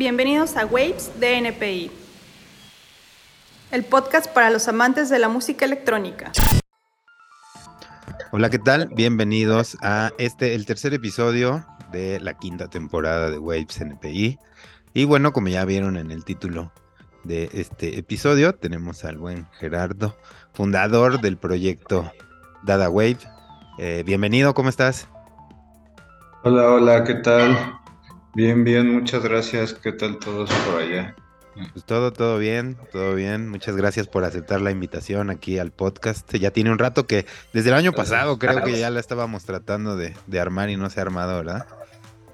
Bienvenidos a Waves de NPI, el podcast para los amantes de la música electrónica. Hola, ¿qué tal? Bienvenidos a este, el tercer episodio de la quinta temporada de Waves NPI. Y bueno, como ya vieron en el título de este episodio, tenemos al buen Gerardo, fundador del proyecto Dada Wave. Eh, bienvenido, ¿cómo estás? Hola, hola, ¿qué tal? Bien, bien, muchas gracias. ¿Qué tal todos por allá? Pues todo, todo bien, todo bien. Muchas gracias por aceptar la invitación aquí al podcast. Ya tiene un rato que, desde el año pasado, creo que ya la estábamos tratando de, de armar y no se ha armado, ¿verdad?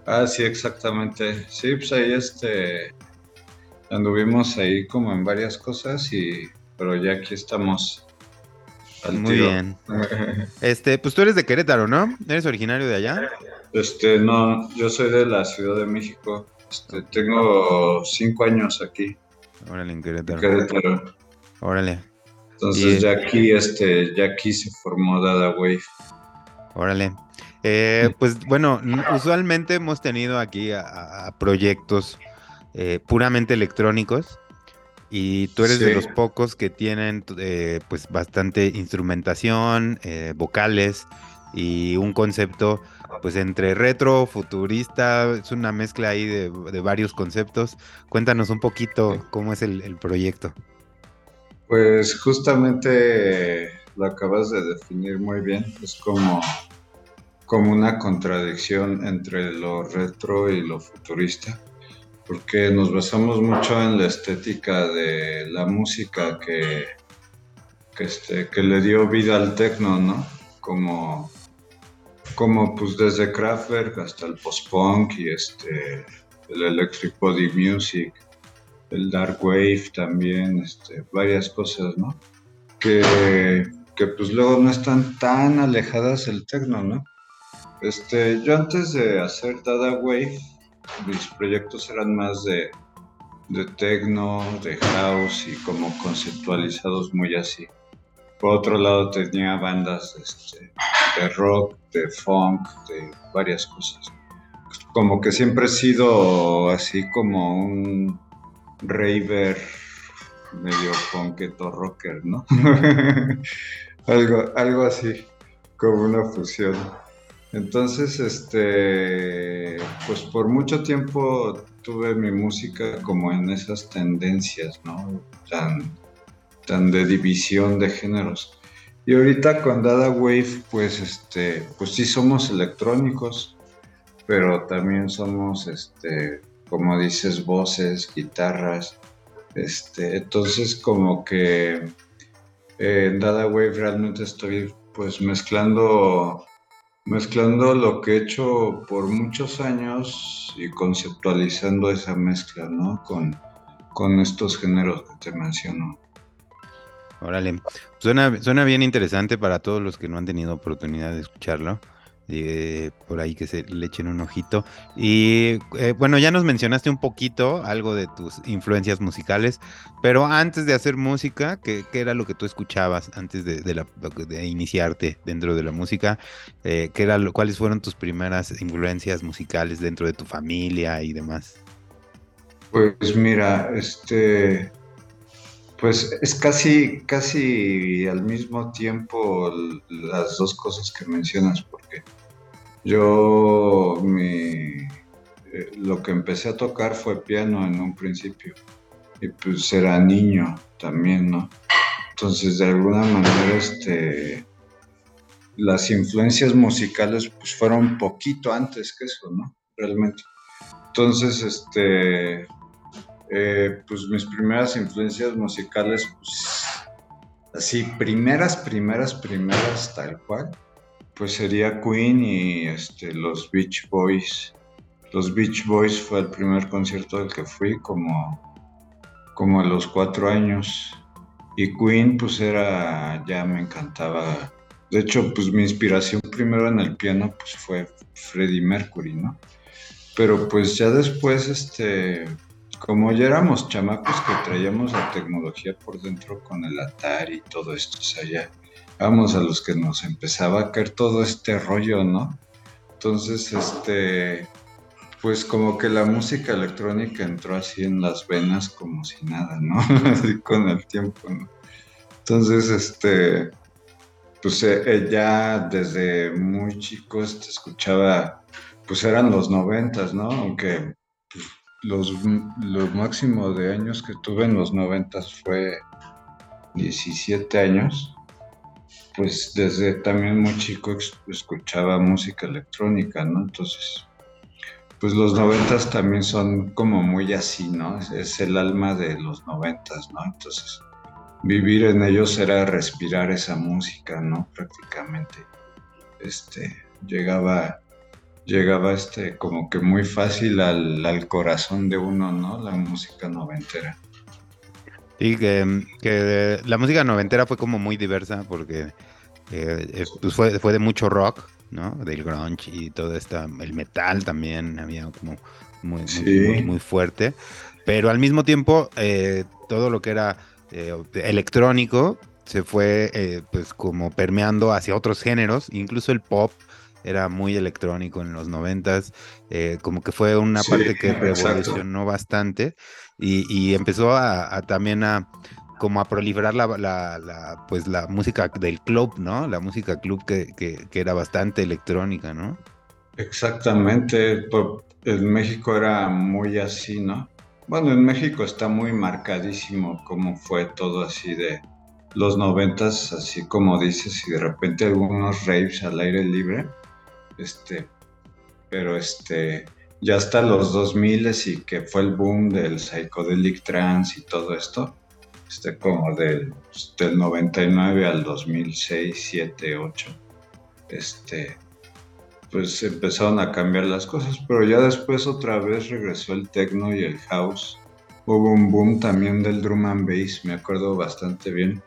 Ah, sí, exactamente. Sí, pues ahí este anduvimos ahí como en varias cosas y pero ya aquí estamos muy bien. Este, pues tú eres de Querétaro, ¿no? ¿Eres originario de allá? Este, no, yo soy de la Ciudad de México. Este, tengo cinco años aquí. Órale, en Querétaro. Querétaro. Órale. Entonces ya aquí, este, ya aquí se formó Dada Wave. Órale. Eh, pues bueno, usualmente hemos tenido aquí a, proyectos eh, puramente electrónicos y tú eres de los pocos que tienen eh, pues bastante instrumentación, eh, vocales y un concepto pues entre retro, futurista, es una mezcla ahí de, varios conceptos. Cuéntanos un poquito cómo es el, proyecto. Pues justamente lo acabas de definir muy bien, es como, como una contradicción entre lo retro y lo futurista porque nos basamos mucho en la estética de la música que, este, que le dio vida al techno, ¿no? Como, como pues desde Kraftwerk hasta el post-punk y este, el electric body music, el dark wave también, este, varias cosas, ¿no? Que, que pues luego no están tan alejadas del techno, ¿no? Este, yo antes de hacer Dada Wave, mis proyectos eran más de, de techno, de house y como conceptualizados muy así. Por otro lado tenía bandas este, de rock, de funk, de varias cosas. Como que siempre he sido así como un raver medio punketo rocker, ¿no? algo, algo así, como una fusión. Entonces, este, pues por mucho tiempo tuve mi música como en esas tendencias, ¿no? Tan, tan de división de géneros. Y ahorita con Dada Wave, pues este, pues sí somos electrónicos, pero también somos, este, como dices, voces, guitarras. Este, entonces como que eh, en Dada Wave realmente estoy pues mezclando mezclando lo que he hecho por muchos años y conceptualizando esa mezcla, ¿no? Con, con estos géneros que te menciono. Órale, suena, suena bien interesante para todos los que no han tenido oportunidad de escucharlo. Eh, por ahí que se le echen un ojito. Y eh, bueno, ya nos mencionaste un poquito algo de tus influencias musicales, pero antes de hacer música, ¿qué, era lo que tú escuchabas antes de, iniciarte dentro de la música? Eh, ¿qué era ¿Cuáles fueron tus primeras influencias musicales dentro de tu familia y demás? Pues mira, este, pues es casi, casi al mismo tiempo las dos cosas que mencionas, porque yo eh, lo que empecé a tocar fue piano en un principio, y pues era niño también, ¿no? Entonces, de alguna manera, este, las influencias musicales pues fueron poquito antes que eso, ¿no? Realmente. Entonces, este, eh, pues mis primeras influencias musicales, pues así, primeras, primeras, primeras, tal cual, pues sería Queen y este, los Beach Boys. Los Beach Boys fue el primer concierto del que fui como, como a los cuatro años. Y Queen pues era, ya me encantaba. De hecho, pues mi inspiración primero en el piano pues fue Freddie Mercury, ¿no? Pero pues ya después, este, como ya éramos chamacos que traíamos la tecnología por dentro con el Atari y todo esto, o sea, ya vamos a los que nos empezaba a caer todo este rollo, ¿no? Entonces, este, pues como que la música electrónica entró así en las venas como si nada, ¿no? así con el tiempo, ¿no? Entonces, este, pues eh, eh, ya desde muy chico este, escuchaba, pues eran los noventas, ¿no? Aunque pues, los, lo máximo de años que tuve en los noventas fue 17 años, pues desde también muy chico escuchaba música electrónica, ¿no? Entonces, pues los noventas también son como muy así, ¿no? Es, el alma de los noventas, ¿no? Entonces, vivir en ellos era respirar esa música, ¿no? Prácticamente, este, llegaba, llegaba, este, como que muy fácil al, corazón de uno, ¿no? La música noventera. Sí, que, la música noventera fue como muy diversa porque eh, pues fue, fue de mucho rock, ¿no? Del grunge y todo esta, el metal también había como muy, muy, fuerte. Pero al mismo tiempo, eh, todo lo que era eh, electrónico se fue pues como permeando hacia otros géneros, incluso el pop era muy electrónico en los noventas, como que fue una parte que revolucionó bastante y, empezó a, también a como a proliferar la, pues la música del club, ¿no? La música club que, era bastante electrónica, ¿no? Exactamente, en México era muy así, ¿no? Bueno, en México está muy marcadísimo cómo fue todo así de los noventas, así como dices, y de repente algunos raves al aire libre, este, pero este, ya hasta los 2000 y que fue el boom del psychedelic trance y todo esto, este, como del, del 99 al 2006, 7, 8, este, pues empezaron a cambiar las cosas, pero ya después otra vez regresó el techno y el house. Hubo un boom también del drum and bass, me acuerdo bastante bien.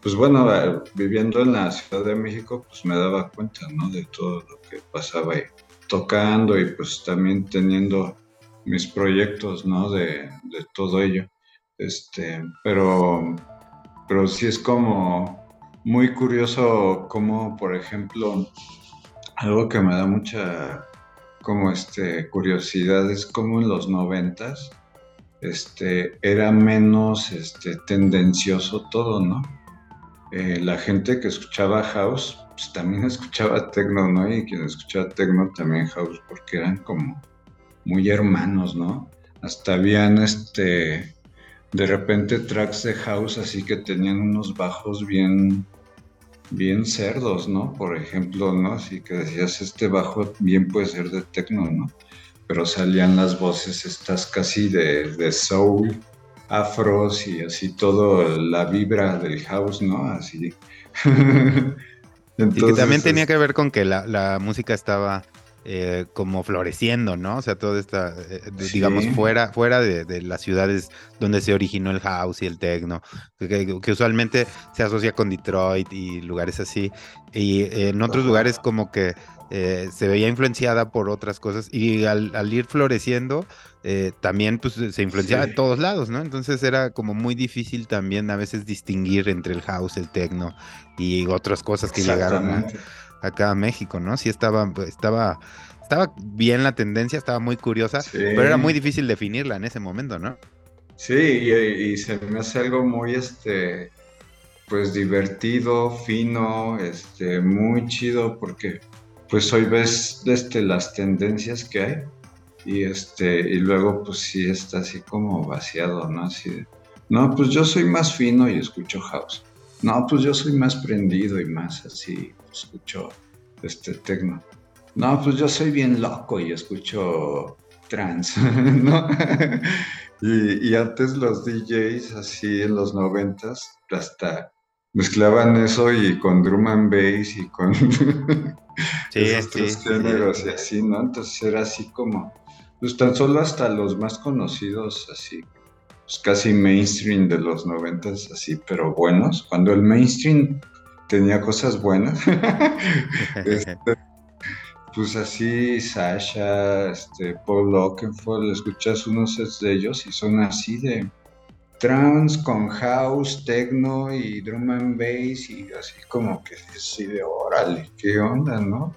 Pues bueno, eh, viviendo en la Ciudad de México, pues me daba cuenta, ¿no? De todo lo que pasaba ahí, tocando y pues también teniendo mis proyectos, ¿no? De, de todo ello. Este, pero, pero sí es como muy curioso como, por ejemplo, algo que me da mucha como este curiosidad es como en los noventas este era menos este tendencioso todo, ¿no? Eh, la gente que escuchaba house pues también escuchaba techno, ¿no? Y quien escuchaba techno también house porque eran como muy hermanos, ¿no? Hasta habían este de repente tracks de house así que tenían unos bajos bien bien cerdos, ¿no? Por ejemplo, ¿no? Así que decías, este bajo bien puede ser de techno, ¿no? Pero salían las voces estas casi de, soul, afros y así todo la vibra del house, ¿no? Así. y que también tenía que ver con que la, la música estaba eh, como floreciendo, ¿no? O sea, todo está, eh, digamos, fuera, fuera de, las ciudades donde se originó el house y el techno, que, usualmente se asocia con Detroit y lugares así. Y en otros lugares como que eh, se veía influenciada por otras cosas y al, ir floreciendo también pues se influenciaba de todos lados, ¿no? Entonces era como muy difícil también a veces distinguir entre el house, el techno y otras cosas que llegaron acá a México, ¿no? Sí estaba, estaba, estaba bien la tendencia, estaba muy curiosa, pero era muy difícil definirla en ese momento, ¿no? Sí, y, se me hace algo muy, este, pues divertido, fino, este, muy chido, porque pues hoy ves este, las tendencias que hay y este y luego pues sí está así como vaciado, ¿no? Así no, pues yo soy más fino y escucho house. No, pues yo soy más prendido y más así, escucho este tecno. No, pues yo soy bien loco y escucho trans, ¿no? y, antes los DJs así en los noventas hasta mezclaban eso y con drum and bass y con esos tres géneros y así, ¿no? Entonces era así como, pues tan solo hasta los más conocidos así pues, casi mainstream de los noventas, así, pero buenos. Cuando el mainstream tenía cosas buenas, este, pues así Sasha, este, Paul Oakenfold, escuchas unos sets de ellos y son así de trance con house, techno y drum and bass y así como que así de órale, qué onda, ¿no?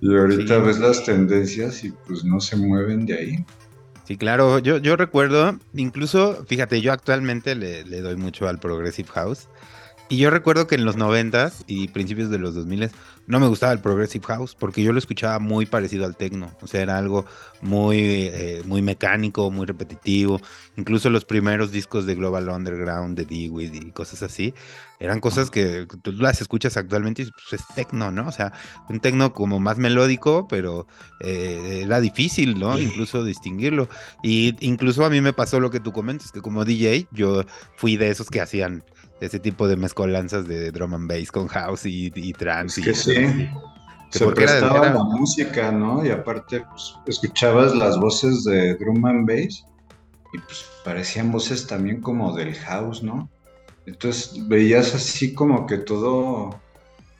Y ahorita ves las tendencias y pues no se mueven de ahí. Sí, claro, yo, yo recuerdo, incluso, fíjate, yo actualmente le, le doy mucho al Progressive House. Y yo recuerdo que en los 90 y principios de los 2000 no me gustaba el Progressive House porque yo lo escuchaba muy parecido al techno. O sea, era algo muy, eh, muy mecánico, muy repetitivo. Incluso los primeros discos de Global Underground, de Dewey y cosas así, eran cosas que tú las escuchas actualmente y pues, es techno, ¿no? O sea, un techno como más melódico, pero eh, era difícil, ¿no? Incluso distinguirlo. Y incluso a mí me pasó lo que tú comentas, que como DJ yo fui de esos que hacían ese tipo de mezcolanzas de drum and bass con house y, y trance. Es que sí. Se prestaba la música, ¿no? Y aparte, pues, escuchabas las voces de drum and bass y pues parecían voces también como del house, ¿no? Entonces veías así como que todo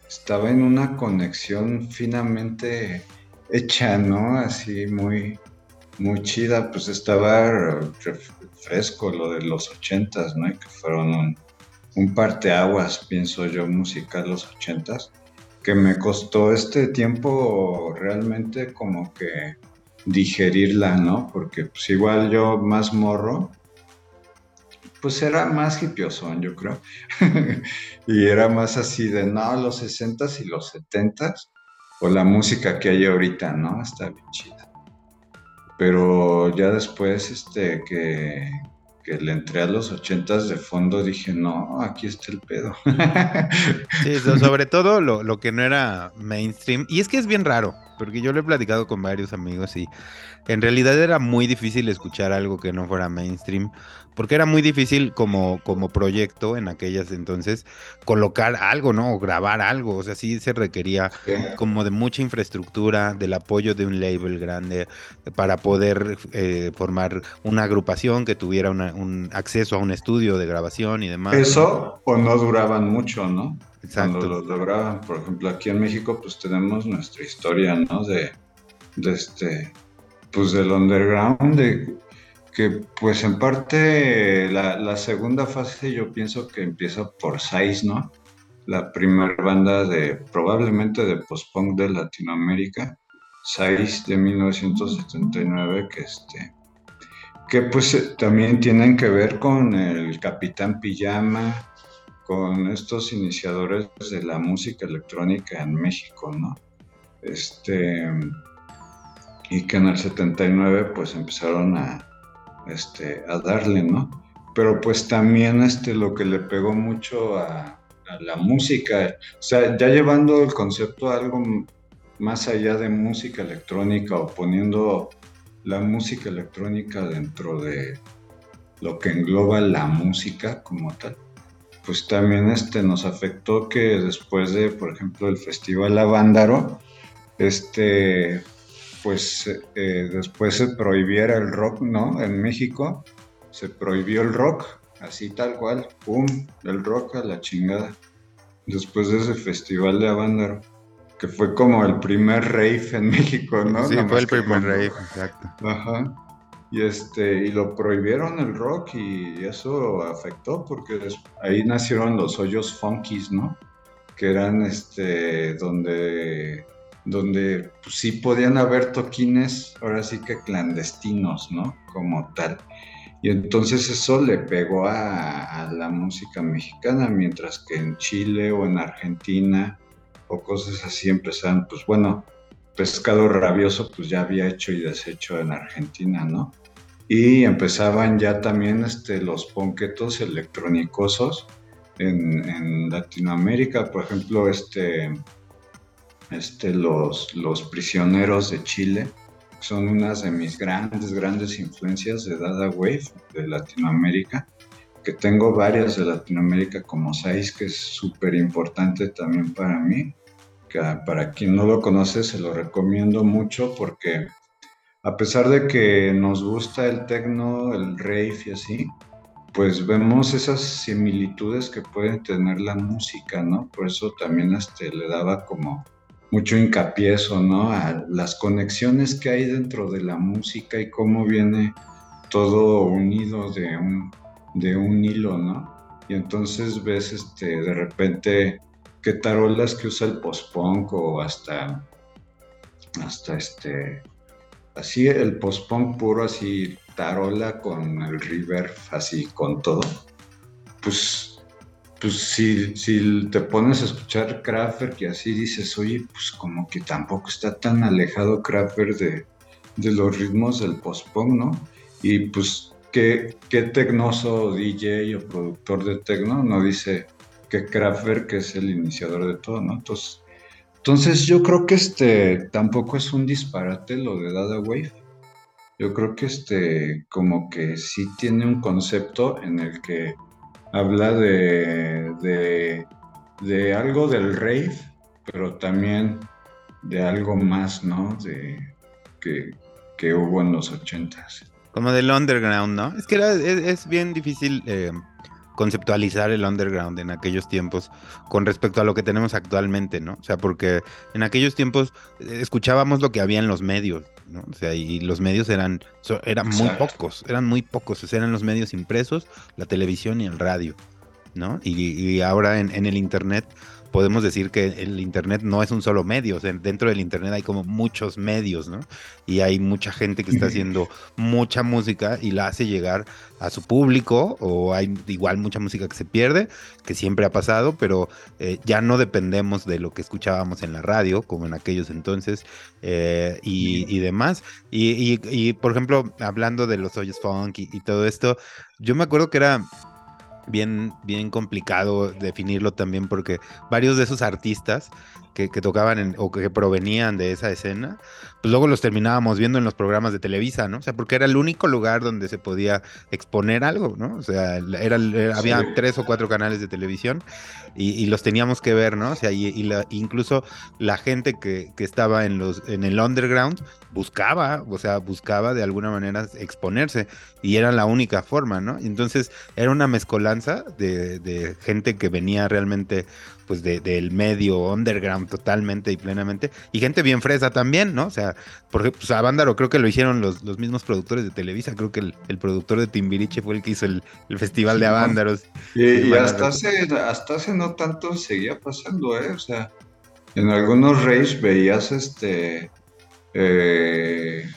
estaba en una conexión finamente hecha, ¿no? Así muy, muy chida, pues estaba fresco lo de los ochentas, ¿no? Y que fueron un, un parteaguas, pienso yo, musical los ochentas, que me costó este tiempo realmente como que digerirla, ¿no? Porque pues igual yo más morro, pues era más hipiosón, yo creo. y era más así de, no, los sesentas y los setentas, o la música que hay ahorita, ¿no? Está bien chida. Pero ya después, este, que, que le entré a los ochentas de fondo, dije, no, aquí está el pedo. sí, sobre todo lo, lo, que no era mainstream. Y es que es bien raro, porque yo lo he platicado con varios amigos y en realidad era muy difícil escuchar algo que no fuera mainstream porque era muy difícil como, como proyecto en aquellas entonces colocar algo, ¿no? O grabar algo, o sea, sí se requería como de mucha infraestructura, del apoyo de un label grande para poder eh, formar una agrupación que tuviera un acceso a un estudio de grabación y demás. Eso o no duraban mucho, ¿no? Exacto. Cuando lo lograban, por ejemplo, aquí en México pues tenemos nuestra historia, ¿no? De, de este, pues del underground, de que pues en parte la, segunda fase yo pienso que empieza por Size, ¿no? La primera banda de probablemente de post-punk de Latinoamérica, Size de 1979, que este que pues eh, también tienen que ver con el Capitán Pijama, con estos iniciadores de la música electrónica en México, ¿no? Este y que en el 79 pues empezaron a, este, a darle, ¿no? Pero pues también este, lo que le pegó mucho a, la música, o sea, ya llevando el concepto a algo más allá de música electrónica o poniendo la música electrónica dentro de lo que engloba la música como tal, pues también este, nos afectó que después de, por ejemplo, el Festival Avándaro, este, pues eh, después se prohibiera el rock, ¿no? En México se prohibió el rock, así tal cual, ¡pum! El rock a la chingada. Después de ese festival de Avándaro, que fue como el primer rave en México, ¿no? Sí, fue el primer rave, exacto. Ajá. Y, este, y lo prohibieron el rock y eso afectó porque ahí nacieron los hoyos funkies, ¿no? Que eran este, donde donde pues, sí podían haber toquines, ahora sí que clandestinos, ¿no? Como tal. Y entonces eso le pegó a, la música mexicana, mientras que en Chile o en Argentina o cosas así empezaron, pues bueno, Pescado Rabioso pues ya había hecho y deshecho en Argentina, ¿no? Y empezaban ya también este, los ponquetos electrónicosos en, en Latinoamérica, por ejemplo, este este, los, los prisioneros de Chile, son unas de mis grandes, grandes influencias de Dada Wave de Latinoamérica, que tengo varias de Latinoamérica como seis, que es súper importante también para mí. Que para quien no lo conoce, se lo recomiendo mucho porque a pesar de que nos gusta el techno, el rave y así, pues vemos esas similitudes que pueden tener la música, ¿no? Por eso también este, le daba como mucho hincapié eso, ¿no? A las conexiones que hay dentro de la música y cómo viene todo unido de un, de un hilo, ¿no? Y entonces ves este, de repente qué tarolas que usa el post-punk o hasta hasta este, así el post-punk puro, así tarola con el reverb, así con todo, pues, pues si, si te pones a escuchar Kraftwerk y así dices, oye, pues como que tampoco está tan alejado Kraftwerk de, de los ritmos del post-punk, ¿no? Y pues, ¿qué, qué tecnoso DJ o productor de tecno no dice que Kraftwerk es el iniciador de todo, ¿no? Entonces, entonces yo creo que este tampoco es un disparate lo de Dada Wave. Yo creo que este como que sí tiene un concepto en el que habla de, de, algo del rave, pero también de algo más, ¿no? De que, que hubo en los ochentas. Como del underground, ¿no? Es que era, es, bien difícil eh, conceptualizar el underground en aquellos tiempos con respecto a lo que tenemos actualmente, ¿no? O sea, porque en aquellos tiempos eh, escuchábamos lo que había en los medios, ¿no? O sea, y los medios eran, eran muy pocos, eran muy pocos, o sea, eran los medios impresos, la televisión y el radio, ¿no? Y, ahora en, en el Internet podemos decir que el Internet no es un solo medio, o sea, dentro del Internet hay como muchos medios, ¿no? Y hay mucha gente que está haciendo mucha música y la hace llegar a su público, o hay igual mucha música que se pierde, que siempre ha pasado, pero eh, ya no dependemos de lo que escuchábamos en la radio, como en aquellos entonces, eh, y, demás. Y, por ejemplo, hablando de los hoyos funk y todo esto, yo me acuerdo que era bien, bien complicado definirlo también porque varios de esos artistas que, tocaban o que provenían de esa escena, pues luego los terminábamos viendo en los programas de Televisa, ¿no? O sea, porque era el único lugar donde se podía exponer algo, ¿no? O sea, era, había tres o cuatro canales de televisión y, los teníamos que ver, ¿no? O sea, y, incluso la gente que, estaba en, los, en el underground buscaba, o sea, buscaba de alguna manera exponerse y era la única forma, ¿no? Entonces era una mezcolanza de, de gente que venía realmente pues del medio underground totalmente y plenamente, y gente bien fresa también, ¿no? O sea, por ejemplo, pues a creo que lo hicieron los, los mismos productores de Televisa, creo que el, productor de Timbiriche fue el que hizo el, festival de Avándaros. Y, hasta, hace, hasta hace no tanto seguía pasando, ¿eh? O sea, en algunos raves veías este... Eh,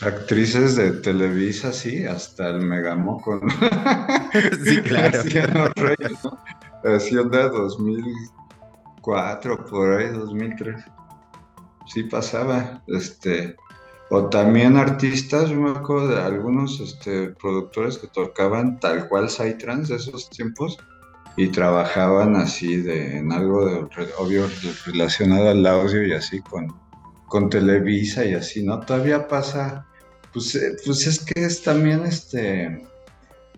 actrices de Televisa, sí, hasta el Megamoco, ¿no? Sí, claro. Hacían de 2004, por ahí, 2003. Sí pasaba, este... O también artistas, yo me acuerdo de algunos este, productores que tocaban tal cual Psytrance de esos tiempos y trabajaban así de, en algo de, obvio relacionado al audio y así con, con Televisa y así, ¿no? Todavía pasa pues, eh, pues es que es también este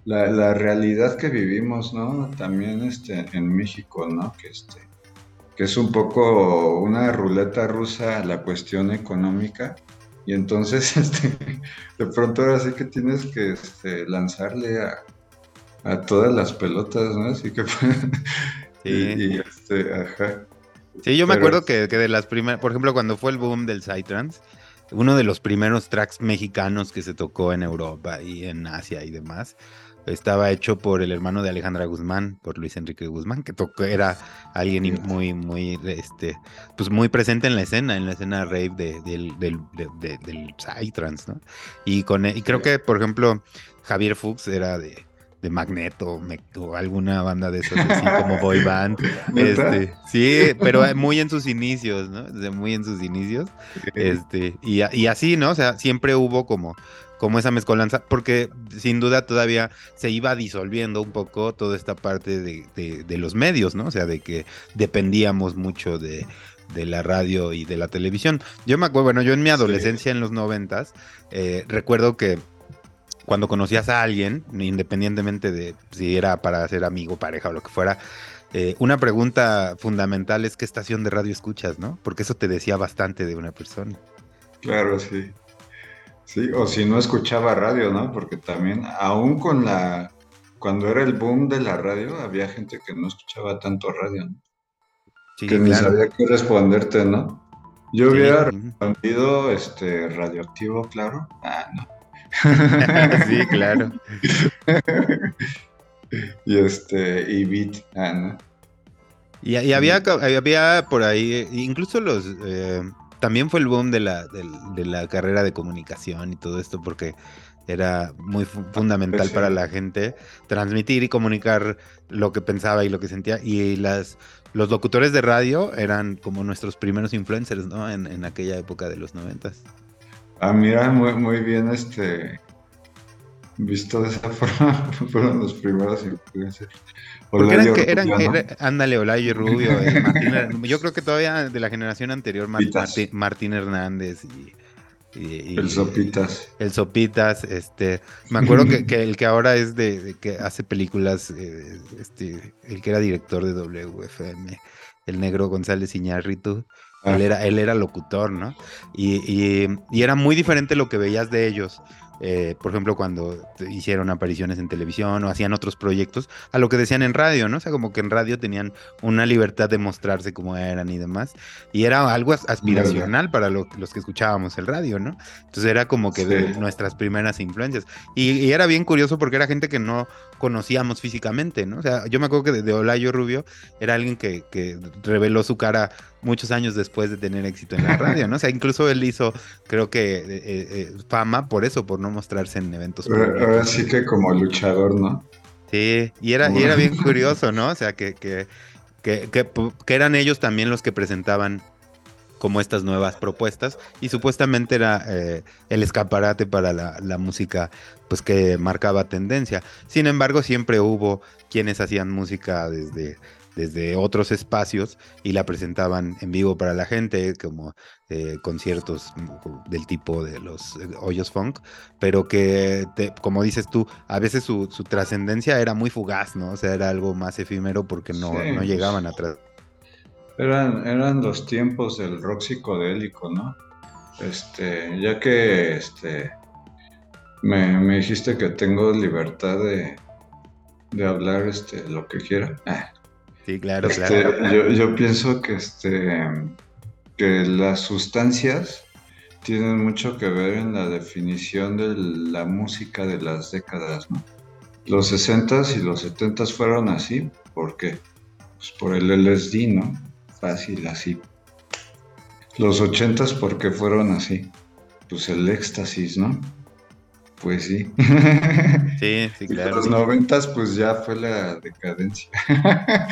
la, realidad que vivimos, ¿no? También este, en México, ¿no? Que este, que es un poco una ruleta rusa la cuestión económica. Y entonces, este, de pronto ahora sí que tienes que este, lanzarle a, todas las pelotas, ¿no? Así que sí. este, ajá. Sí, yo me acuerdo que, que de las primeras, por ejemplo, cuando fue el boom del Psytrance, uno de los primeros tracks mexicanos que se tocó en Europa y en Asia y demás. Estaba hecho por el hermano de Alejandra Guzmán, por Luis Enrique Guzmán, que tocó, era alguien muy, muy, este, pues muy presente en la escena, en la escena rave de, del, del, del Psytrance, ¿no? Y, con, y creo que, por ejemplo, Javier Fuchs era de, de Magneto o alguna banda de esas así como boy band. Este, sí, pero muy en sus inicios, ¿no? muy en sus inicios. Este, y, y, así, ¿no? O sea, siempre hubo como, como esa mezcolanza, porque sin duda todavía se iba disolviendo un poco toda esta parte de, de, los medios, ¿no? O sea, de que dependíamos mucho de, de la radio y de la televisión. Yo me acuerdo, bueno, yo en mi adolescencia en los noventas, eh, recuerdo que cuando conocías a alguien, independientemente de si era para ser amigo, pareja o lo que fuera, eh, una pregunta fundamental es qué estación de radio escuchas, ¿no? Porque eso te decía bastante de una persona. Claro, sí. Sí, o si no escuchaba radio, ¿no? Porque también, aún con la, cuando era el boom de la radio, había gente que no escuchaba tanto radio, ¿no? Sí, que ni sabía qué responderte, ¿no? Yo hubiera respondido, este, radioactivo, claro. Ah, no. sí, claro. y este, y Beat, ah, Y, había, había por ahí, incluso los, eh, también fue el boom de la, de, la carrera de comunicación y todo esto, porque era muy fundamental para la gente transmitir y comunicar lo que pensaba y lo que sentía. Y las, los locutores de radio eran como nuestros primeros influencers, ¿no? En, en aquella época de los noventas. Ah, mira, muy, muy bien, este, visto de esa forma, fueron los primeros influencers. Porque eran, que, eran, ándale, Olayo y Rubio, eh, yo creo que todavía de la generación anterior, Martín, Hernández y, el Sopitas. El Sopitas, este, me acuerdo que, el que ahora es de, que hace películas, eh, este, el que era director de WFM, el negro González Iñárritu, él, ah. era, él era locutor, ¿no? Y, y, era muy diferente lo que veías de ellos eh, por ejemplo, cuando hicieron apariciones en televisión o hacían otros proyectos, a lo que decían en radio, ¿no? O sea, como que en radio tenían una libertad de mostrarse como eran y demás. Y era algo aspiracional para los que escuchábamos el radio, ¿no? Entonces era como que de nuestras primeras influencias. Y, era bien curioso porque era gente que no conocíamos físicamente, ¿no? O sea, yo me acuerdo que de, Olayo Rubio era alguien que, que reveló su cara muchos años después de tener éxito en la radio, ¿no? O sea, incluso él hizo, creo que, eh, eh, eh, fama por eso, por no mostrarse en eventos. Ahora sí que como luchador, ¿no? Sí, y era, y era bien curioso, ¿no? O sea, que, que, que, que, eran ellos también los que presentaban como estas nuevas propuestas y supuestamente era el escaparate para la, la, música pues que marcaba tendencia. Sin embargo, siempre hubo quienes hacían música desde desde otros espacios y la presentaban en vivo para la gente, como eh, conciertos del tipo de los eh, hoyos funk, pero que, como dices tú, a veces su, trascendencia era muy fugaz, ¿no? O sea, era algo más efímero porque no, no llegaban atrás. Eran, eran los tiempos del rock psicodélico, ¿no? Este, ya que este, me, me dijiste que tengo libertad de, de hablar este, lo que quiera. Ah, Sí, claro, este, claro. Yo, pienso que, este, que las sustancias tienen mucho que ver en la definición de la música de las décadas, ¿no? Los 60s y los 70s fueron así, ¿por qué? Pues por el LSD, ¿no? Fácil, así. Los 80s, ¿por qué fueron así? Pues el éxtasis, ¿no? Pues sí. Sí, sí, claro. los noventas, pues ya fue la decadencia.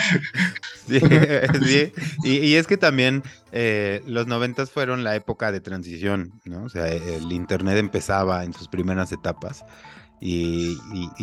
Sí, sí. Y, es que también eh, los noventas fueron la época de transición, ¿no? O sea, el internet empezaba en sus primeras etapas y,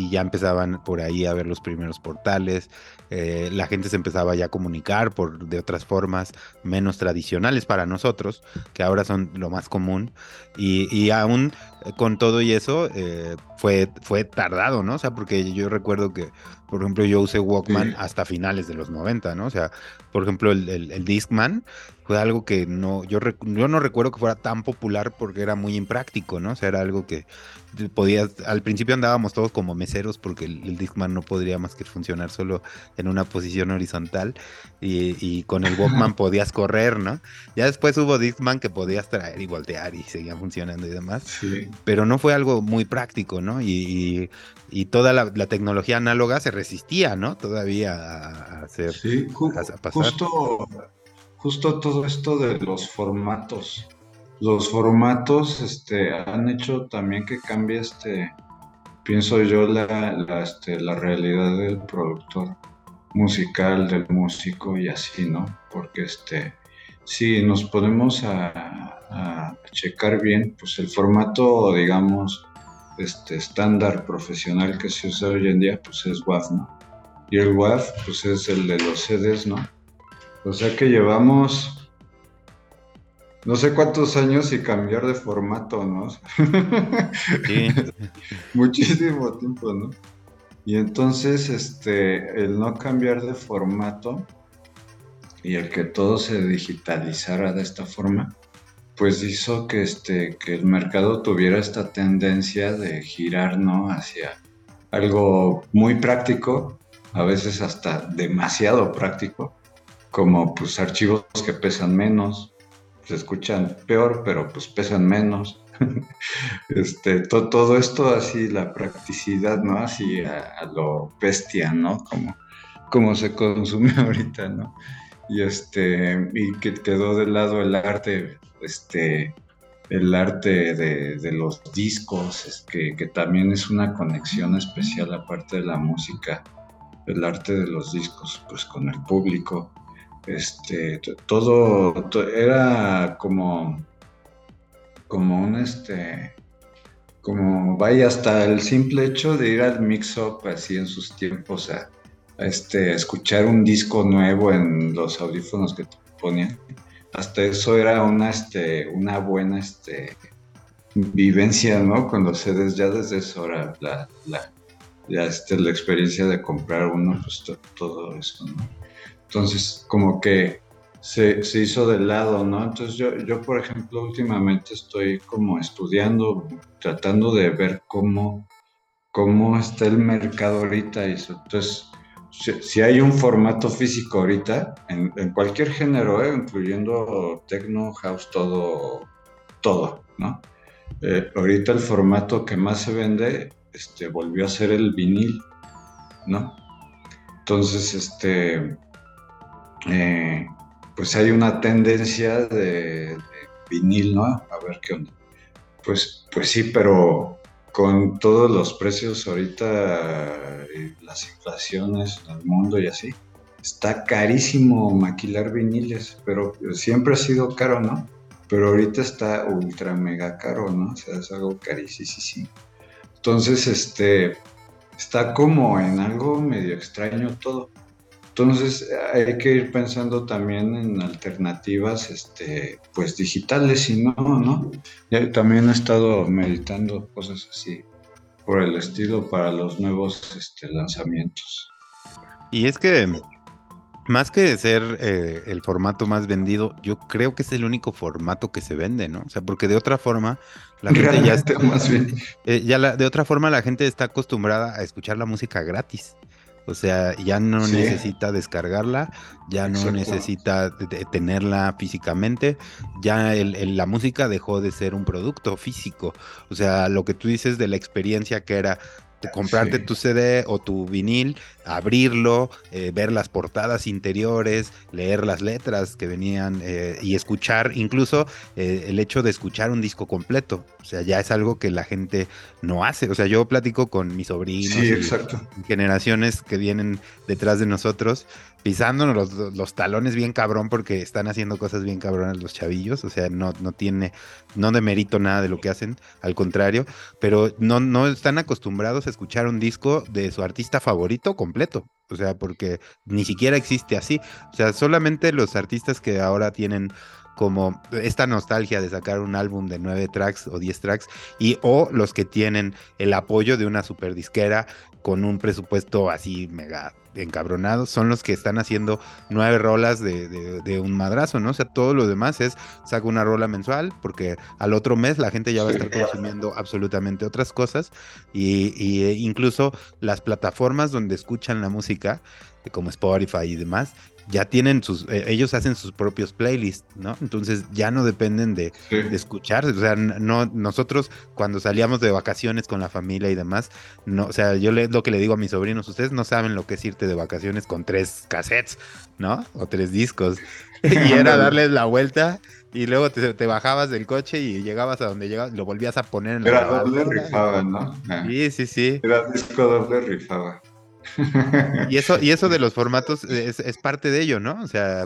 ya empezaban por ahí a ver los primeros portales, eh, la gente se empezaba ya a comunicar por, de otras formas menos tradicionales para nosotros, que ahora son lo más común, y, aún con todo y eso eh, fue, fue tardado, ¿no? O sea, porque yo recuerdo que, por ejemplo, yo usé Walkman hasta finales de los 90, ¿no? O sea, por ejemplo, el, el, el Discman fue algo que no, yo, yo no recuerdo que fuera tan popular porque era muy impráctico, ¿no? O sea, era algo que podías, al principio andábamos todos como meseros porque el, Discman no podría más que funcionar solo en una posición horizontal y, con el Walkman podías correr, ¿no? Ya después hubo Discman que podías traer y voltear y seguía funcionando y demás, sí. pero no fue algo muy práctico, ¿no? Y, toda la, tecnología análoga se resistía, ¿no? Todavía a, hacer, sí, Justo justo todo esto de los formatos. Los formatos este, han hecho también que cambie, este, pienso yo, la, este, la realidad del productor musical, del músico y así, ¿no? Porque este, si nos ponemos a, a, checar bien, pues el formato, digamos, este estándar profesional que se usa hoy en día, pues es WAV, ¿no? Y el WAV, pues es el de los CDs, ¿no? O sea que llevamos no sé cuántos años y cambiar de formato, ¿no? Sí. Muchísimo tiempo, ¿no? Y entonces, este, el no cambiar de formato y el que todo se digitalizara de esta forma, pues hizo que, este, que el mercado tuviera esta tendencia de girar, ¿no? Hacia algo muy práctico, a veces hasta demasiado práctico, como pues archivos que pesan menos, se escuchan peor, pero pues pesan menos. este, todo esto así, la practicidad, ¿no? Así a, lo bestia, ¿no? Como, como se consume ahorita, ¿no? y este, y que quedó de lado el arte, este, el arte de, los discos, que, que, también es una conexión especial aparte de la música, el arte de los discos, pues con el público. Este, todo, era como, como un este, como vaya hasta el simple hecho de ir al mix-up así en sus tiempos a, este, escuchar un disco nuevo en los audífonos que te ponían hasta eso era una, este, una buena este, vivencia, ¿no? Se des, ya desde eso era la, la, ya este, la experiencia de comprar uno, pues todo eso, ¿no? Entonces, como que se, se, hizo de lado, ¿no? Entonces yo, yo, por ejemplo, últimamente estoy como estudiando, tratando de ver cómo, cómo está el mercado ahorita eso. Entonces, si, hay un formato físico ahorita, en, cualquier género, ¿eh? incluyendo techno, house, todo, todo, ¿no? Eh, ahorita el formato que más se vende este, volvió a ser el vinil, ¿no? Entonces, este, eh, pues hay una tendencia de, vinil, ¿no? A ver qué onda. Pues, pues sí, pero con todos los precios ahorita, las inflaciones en el mundo y así, está carísimo maquilar viniles, pero siempre ha sido caro, ¿no? Pero ahorita está ultra mega caro, ¿no? O sea, es algo carísimo. Entonces, este, está como en algo medio extraño todo. Entonces hay que ir pensando también en alternativas, este, pues digitales y no, ¿no? también he estado meditando cosas así por el estilo para los nuevos este, lanzamientos. Y es que más que ser eh, el formato más vendido, yo creo que es el único formato que se vende, ¿no? O sea, porque de otra forma la gente ya está más bien. Eh, ya de otra forma la gente está acostumbrada a escuchar la música gratis. O sea, ya no necesita descargarla, ya no necesita tenerla físicamente, ya la música dejó de ser un producto físico. O sea, lo que tú dices de la experiencia que era comprarte tu CD o tu vinil, abrirlo, eh, ver las portadas interiores, leer las letras que venían eh, y escuchar, incluso eh, el hecho de escuchar un disco completo. O sea, ya es algo que la gente no hace. O sea, yo platico con mis sobrinos y generaciones que vienen detrás de nosotros pisándonos los, talones bien cabrón porque están haciendo cosas bien cabronas los chavillos, o sea, no, no tiene, no demerito nada de lo que hacen, al contrario, pero no, no están acostumbrados a escuchar un disco de su artista favorito completo, o sea, porque ni siquiera existe así, o sea, solamente los artistas que ahora tienen como esta nostalgia de sacar un álbum de nueve tracks o diez tracks y o los que tienen el apoyo de una super disquera con un presupuesto así mega encabronados son los que están haciendo nueve rolas de, un madrazo, ¿no? O sea, todo lo demás es saco una rola mensual porque al otro mes la gente ya va a estar consumiendo absolutamente otras cosas y, y e incluso las plataformas donde escuchan la música como Spotify y demás, ya tienen sus, eh, ellos hacen sus propios playlists, ¿no? Entonces ya no dependen de, escuchar, o sea, no, nosotros cuando salíamos de vacaciones con la familia y demás, no, o sea, yo le, lo que le digo a mis sobrinos, ustedes no saben lo que es irte de vacaciones con tres cassettes, ¿no? O tres discos. y era darles la vuelta y luego te, bajabas del coche y llegabas a donde llegabas, lo volvías a poner en la Era doble rifaba, ¿no? Sí, sí, sí. Era disco doble rifaba. Y eso, y eso de los formatos es, parte de ello, ¿no? O sea,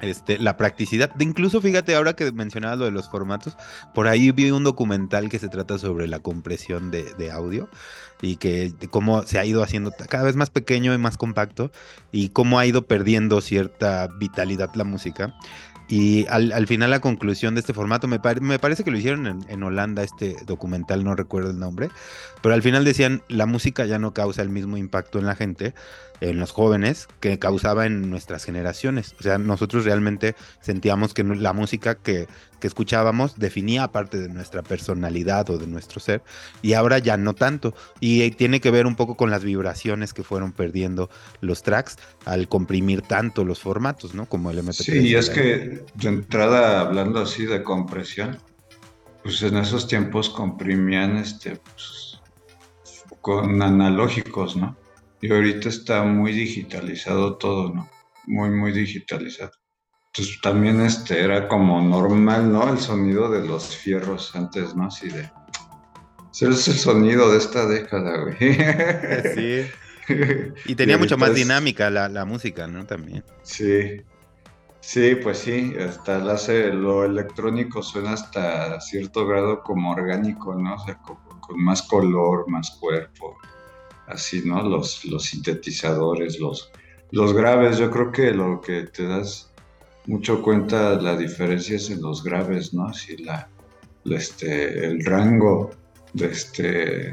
este, la practicidad. De incluso, fíjate, ahora que mencionabas lo de los formatos, por ahí vi un documental que se trata sobre la compresión de, audio y que cómo se ha ido haciendo cada vez más pequeño y más compacto y cómo ha ido perdiendo cierta vitalidad la música. Y al, final la conclusión de este formato, me, me parece que lo hicieron en, Holanda, este documental, no recuerdo el nombre, pero al final decían, la música ya no causa el mismo impacto en la gente, en los jóvenes, que causaba en nuestras generaciones. O sea, nosotros realmente sentíamos que la música que, que escuchábamos definía parte de nuestra personalidad o de nuestro ser, y ahora ya no tanto. Y tiene que ver un poco con las vibraciones que fueron perdiendo los tracks al comprimir tanto los formatos, ¿no? Como el MP3. Sí, y es que de entrada, hablando así de compresión, pues en esos tiempos comprimían este, pues, con analógicos, ¿no? Y ahorita está muy digitalizado todo, ¿no? muy, muy digitalizado. Entonces también este era como normal, ¿no? El sonido de los fierros antes, ¿no? Así de... Ese es el sonido de esta década, güey. Sí. Y tenía mucho más dinámica la, la, música, ¿no? También. Sí. Sí, pues sí, hasta lo electrónico suena hasta cierto grado como orgánico, ¿no? O sea, con, más color, más cuerpo, así, ¿no? Los, los sintetizadores, los, los graves, yo creo que lo que te das mucho cuenta la diferencia es en los graves, ¿no? Así la, este, el rango de, este,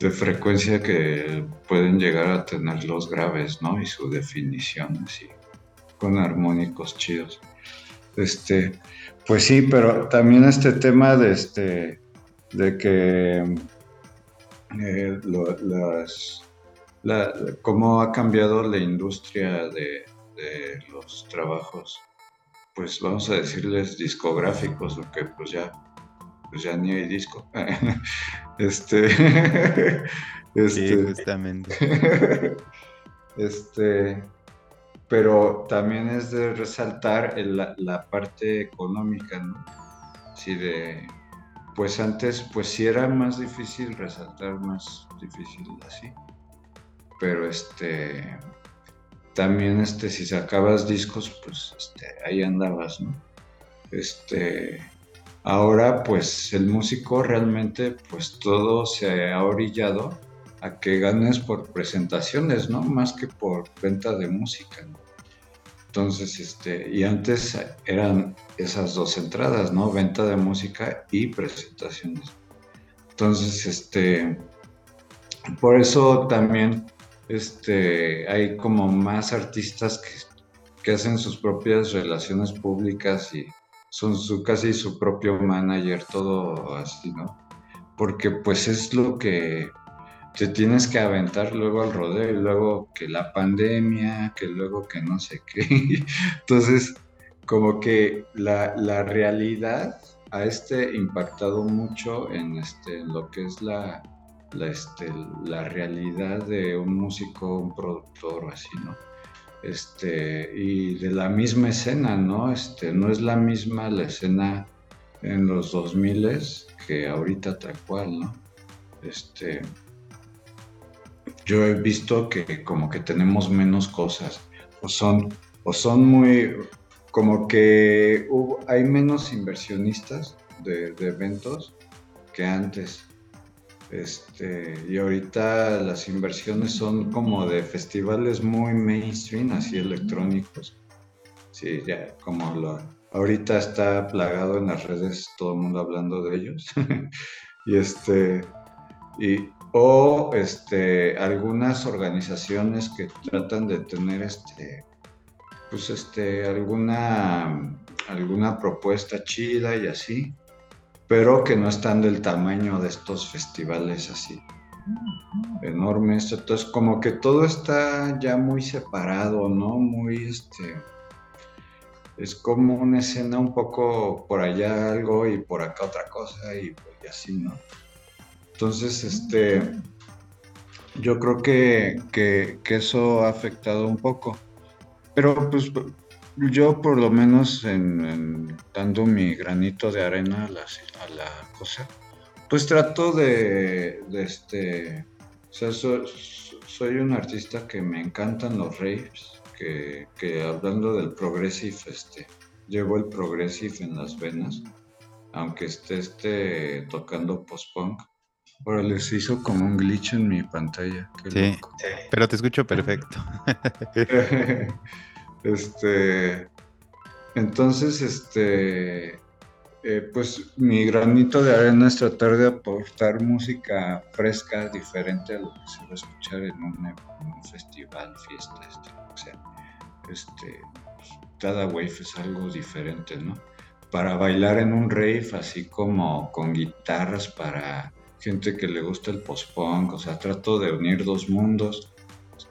de frecuencia que pueden llegar a tener los graves, ¿no? Y su definición, así, con armónicos chidos. Este, pues sí, pero también este tema de este, de que eh, las, cómo ha cambiado la industria de los trabajos pues vamos a decirles discográficos, porque pues ya, pues ya ni hay disco. este, este, sí, justamente. este, pero también es de resaltar la parte económica, ¿no? Sí, de, pues antes, pues sí era más difícil resaltar, más difícil así. Pero este, también este, si sacabas discos, pues este, ahí andabas, ¿no? Este, ahora pues el músico realmente pues todo se ha orillado a que ganes por presentaciones, ¿no? Más que por venta de música. Entonces, este, y antes eran esas dos entradas, ¿no? Venta de música y presentaciones. Entonces, este, por eso también este, hay como más artistas que, hacen sus propias relaciones públicas y son su, casi su propio manager, todo así, ¿no? Porque pues es lo que te tienes que aventar luego al rodeo y luego que la pandemia, que luego que no sé qué. Entonces, como que la, realidad ha este impactado mucho en, este, en lo que es la, la, este, la realidad de un músico, un productor, así, ¿no? Este, y de la misma escena, ¿no? Este, no es la misma la escena en los 2000 que ahorita tal cual, ¿no? Este, yo he visto que como que tenemos menos cosas, o son, o son muy, como que hay menos inversionistas de, de eventos que antes. Este, y ahorita las inversiones son como de festivales muy mainstream, así electrónicos. Sí, ya como lo, ahorita está plagado en las redes todo el mundo hablando de ellos. y este, y, o este, algunas organizaciones que tratan de tener este, pues este, alguna, alguna propuesta chida y así pero que no están del tamaño de estos festivales así enormes. Entonces, como que todo está ya muy separado, ¿no? Muy, este, es como una escena un poco por allá algo y por acá otra cosa y, así, ¿no? Entonces, este, yo creo que, que, que, eso ha afectado un poco. Pero pues yo por lo menos en, dando mi granito de arena a la, cosa, pues trato de, este, o sea, soy un artista que me encantan los raves, que, hablando del progressive, este, llevo el progressive en las venas, aunque esté, esté tocando post-punk. Ahora les hizo como un glitch en mi pantalla. sí, pero te escucho perfecto. Este, entonces, este, eh, pues mi granito de arena es tratar de aportar música fresca, diferente a lo que se va a escuchar en un, festival, fiesta, este, o sea, este, cada wave es algo diferente, ¿no? Para bailar en un rave, así como con guitarras para gente que le gusta el post-punk, o sea, trato de unir dos mundos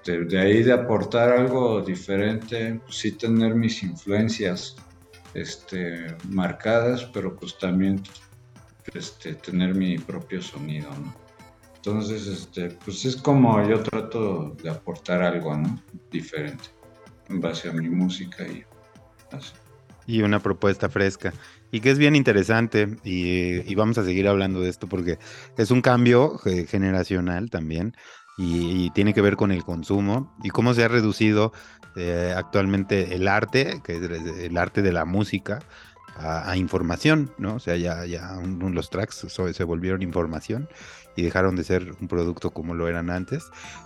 este, de ahí de aportar algo diferente, pues sí tener mis influencias este, marcadas, pero pues también este, tener mi propio sonido, ¿no? Entonces, este, pues es como yo trato de aportar algo, ¿no? Diferente. en base a mi música y así. Y una propuesta fresca. Y que es bien interesante, y, vamos a seguir hablando de esto porque es un cambio generacional también, y, tiene que ver con el consumo y cómo se ha reducido eh, actualmente el arte, que es el arte de la música, a, información, ¿no? O sea, ya, ya los tracks se volvieron información y dejaron de ser un producto como lo eran antes.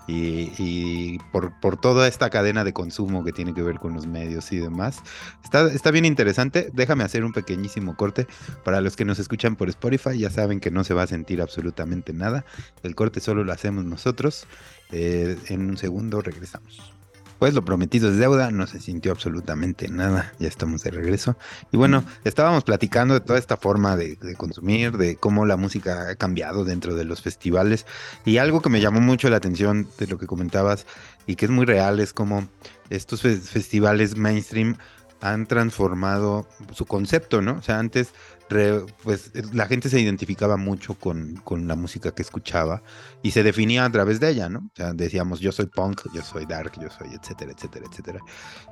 Y, por, por, toda esta cadena de consumo que tiene que ver con los medios y demás. Está, está bien interesante. Déjame hacer un pequeñísimo corte. Para los que nos escuchan por Spotify, ya saben que no se va a sentir absolutamente nada. El corte solo lo hacemos nosotros. Eh, en un segundo regresamos. Pues lo prometido es deuda, no se sintió absolutamente nada, ya estamos de regreso. Y bueno, estábamos platicando de toda esta forma de, consumir, de cómo la música ha cambiado dentro de los festivales. Y algo que me llamó mucho la atención de lo que comentabas y que es muy real es como estos festivales mainstream han transformado su concepto, ¿no? O sea, antes pues la gente se identificaba mucho con, la música que escuchaba y se definía a través de ella, ¿no? O sea, decíamos, yo soy punk, yo soy dark, yo soy etcétera, etcétera, etcétera.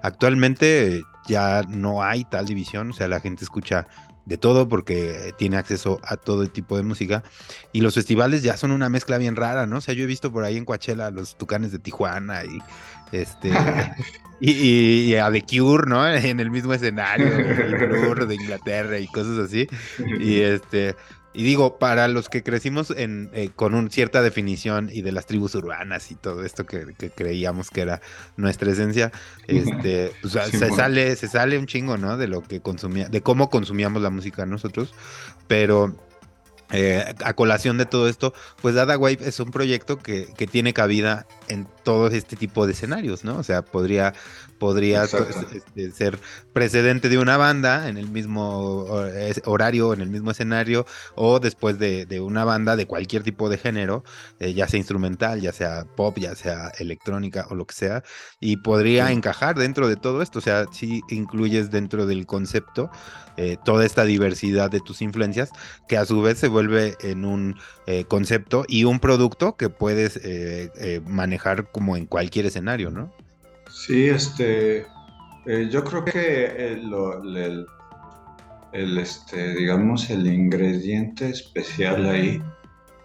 Actualmente ya no hay tal división, o sea, la gente escucha de todo porque tiene acceso a todo tipo de música y los festivales ya son una mezcla bien rara, ¿no? O sea, yo he visto por ahí en Coachella los Tucanes de Tijuana y este y, a The Cure, ¿no? En el mismo escenario, y de Inglaterra y cosas así. Y este y digo, para los que crecimos en, eh, con una cierta definición y de las tribus urbanas y todo esto que, creíamos que era nuestra esencia, este, se sale, se sale un chingo, ¿no? De lo que consumía, de cómo consumíamos la música nosotros, pero eh, a colación de todo esto, pues Dada Wave es un proyecto que, que, tiene cabida en todo este tipo de escenarios, ¿no? O sea, podría, podría este, ser precedente de una banda en el mismo horario, en el mismo escenario, o después de, una banda de cualquier tipo de género, eh, ya sea instrumental, ya sea pop, ya sea electrónica o lo que sea, y podría encajar dentro de todo esto, o sea, si incluyes dentro del concepto eh, toda esta diversidad de tus influencias, que a su vez se vuelve en un eh, concepto y un producto que puedes eh, como en cualquier escenario, ¿no? Sí, este, yo creo que el, el, este, digamos, el ingrediente especial ahí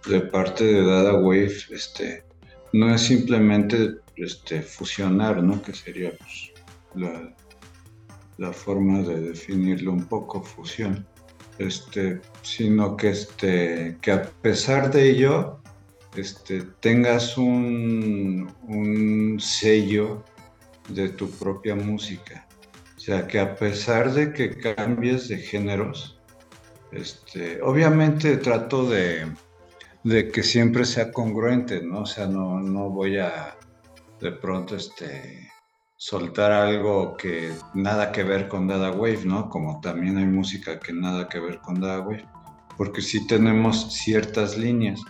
de parte de Dada Wave, este, no es simplemente este, fusionar, ¿no? Que sería pues, la, la forma de definirlo un poco, fusión, este, sino que, este, que a pesar de ello este, tengas un, sello de tu propia música. O sea, que a pesar de que cambies de géneros, este, obviamente trato de, de, que siempre sea congruente, ¿no? O sea, no, no voy a de pronto este, soltar algo que nada que ver con Dada Wave, ¿no? Como también hay música que nada que ver con Dada Wave, porque sí tenemos ciertas líneas,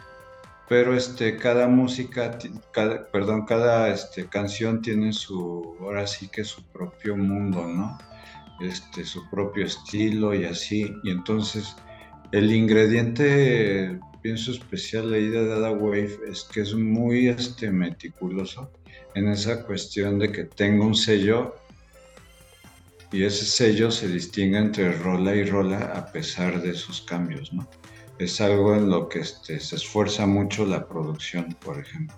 pero este, cada música, perdón, cada este, canción tiene su, ahora sí que su propio mundo, ¿no? Este, su propio estilo y así, y entonces el ingrediente, pienso especial ahí de Dada Wave es que es muy este, meticuloso en esa cuestión de que tengo un sello y ese sello se distingue entre rola y rola a pesar de sus cambios, ¿no? Es algo en lo que este, se esfuerza mucho la producción, por ejemplo.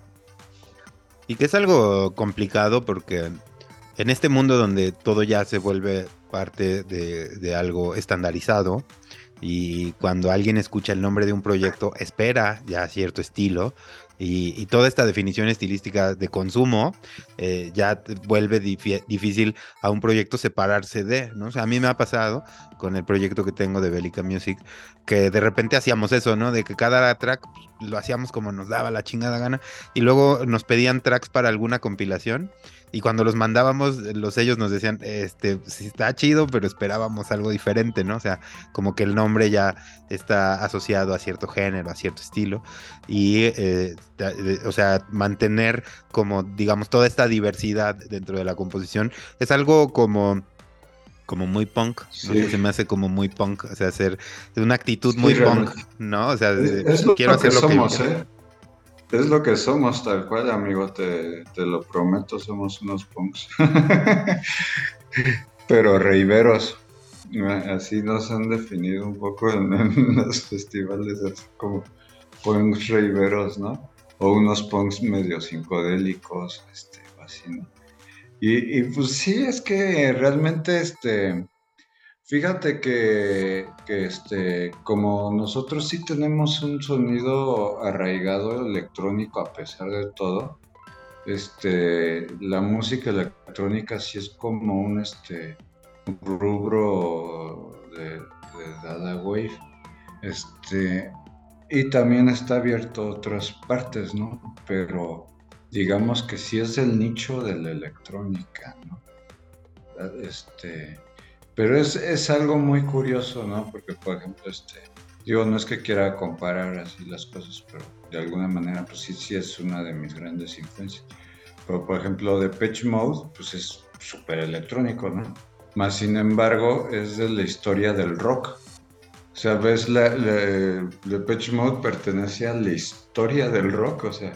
Y que es algo complicado porque en este mundo donde todo ya se vuelve parte de, de algo estandarizado, y cuando alguien escucha el nombre de un proyecto espera ya cierto estilo y, toda esta definición estilística de consumo eh, ya vuelve difícil a un proyecto separarse de, ¿no? O a mí me ha pasado con el proyecto que tengo de Bélica Music, que de repente hacíamos eso, ¿no? De que cada track pues, lo hacíamos como nos daba la chingada gana y luego nos pedían tracks para alguna compilación y cuando los mandábamos, los sellos nos decían, este, sí está chido, pero esperábamos algo diferente, ¿no? O sea, como que el nombre ya está asociado a cierto género, a cierto estilo. Y, eh, o sea, mantener como, digamos, toda esta diversidad dentro de la composición es algo como como muy punk, se me hace como muy punk, o sea, hacer una actitud muy punk, ¿no? O sea, es, quiero hacer lo que somos, ¿eh? Es lo que somos, tal cual, amigo, te, lo prometo, somos unos punks. Pero reiveros, así nos han definido un poco en, los festivales, así como punks reiveros, ¿no? O unos punks medio psicodélicos, este, así, ¿no? Y, y pues sí, es que realmente, este, Fíjate que, este, como nosotros sí tenemos un sonido arraigado electrónico a pesar de todo, este, la música electrónica sí es como un, este, rubro de, Dada Wave. Este, y también está abierto a otras partes, ¿no? Pero digamos que sí es el nicho de la electrónica, ¿no? Este, pero es, es, algo muy curioso, ¿no? Porque, por ejemplo, este, digo, no es que quiera comparar así las cosas, pero de alguna manera, pues sí, sí es una de mis grandes influencias. Pero, por ejemplo, de Pitch Mode, pues es súper electrónico, ¿no? Más sin embargo, es de la historia del rock. O sea, ves, la, la, Pitch Mode pertenece a la historia del rock, o sea,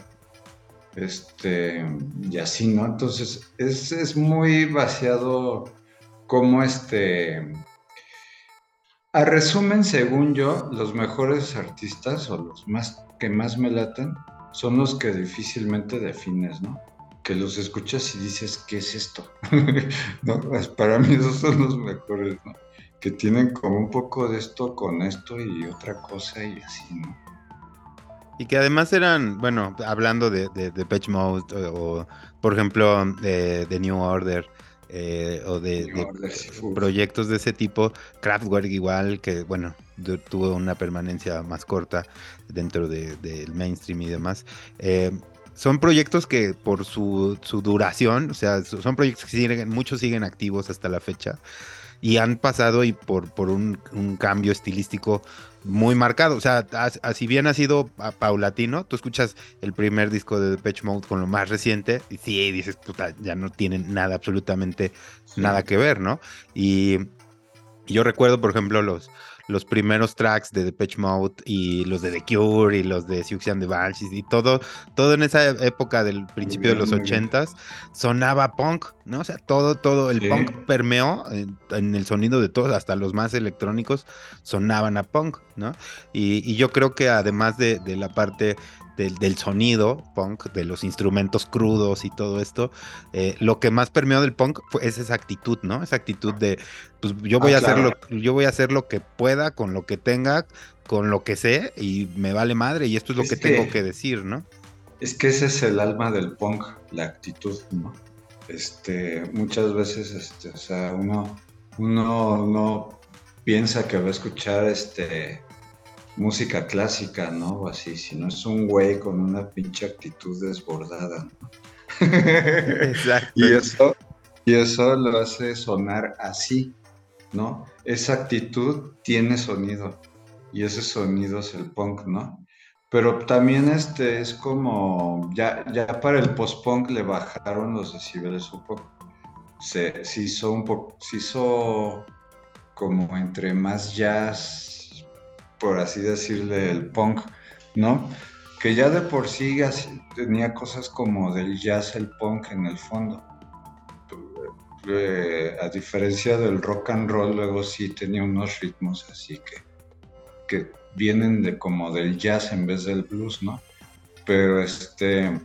este, y así, ¿no? Entonces, es, es muy vaciado como este... A resumen, según yo, los mejores artistas o los más que más me laten son los que difícilmente defines, ¿no? Que los escuchas y dices, ¿qué es esto? Pues para mí esos son los mejores, ¿no? Que tienen como un poco de esto con esto y otra cosa y así, ¿no? Y que además eran, bueno, hablando de, de, Patch Mode o, por ejemplo, de New Order, eh, o de, proyectos de ese tipo. Kraftwerk igual, que bueno, tuvo una permanencia más corta dentro del mainstream y demás. Eh, son proyectos que por su, duración, o sea, son proyectos que siguen, muchos siguen activos hasta la fecha y han pasado y por, por un, un cambio estilístico muy marcado. O sea, así bien ha sido paulatino, tú escuchas el primer disco de Depeche Mode con lo más reciente y sí, dices, puta, ya no tienen nada, absolutamente nada que ver, ¿no? Y, y yo recuerdo, por ejemplo, los, los primeros tracks de Depeche Mode y los de The Cure y los de Siouxsie and the Banshees y todo, todo en esa época del principio de los ochentas sonaba punk, ¿no? O sea, todo, todo, el punk permeó en, el sonido de todos, hasta los más electrónicos sonaban a punk, ¿no? Y, yo creo que además de, de la parte del, sonido punk, de los instrumentos crudos y todo esto, eh, lo que más permeó del punk fue, es esa actitud, ¿no? Esa actitud de, pues yo voy, ah, a hacer lo, yo voy a hacer lo que pueda, con lo que tenga, con lo que sé, y me vale madre, y esto es lo que, tengo que decir, ¿no? Es que ese es el alma del punk, la actitud, ¿no? Este, muchas veces, este, o sea, uno, uno no piensa que va a escuchar este música clásica, ¿no? O así, si no es un güey con una pinche actitud desbordada, ¿no? Exacto. y, eso, y eso lo hace sonar así, ¿no? Esa actitud tiene sonido y ese sonido es el punk, ¿no? Pero también este es como, ya, ya para el post-punk le bajaron los decibeles un poco. Se, se hizo un poco, se hizo como entre más jazz por así decirle, el punk, ¿no? Que ya de por sí tenía cosas como del jazz, el punk en el fondo. Eh, a diferencia del rock and roll, luego sí tenía unos ritmos así que, que vienen de como del jazz en vez del blues, ¿no? Pero este,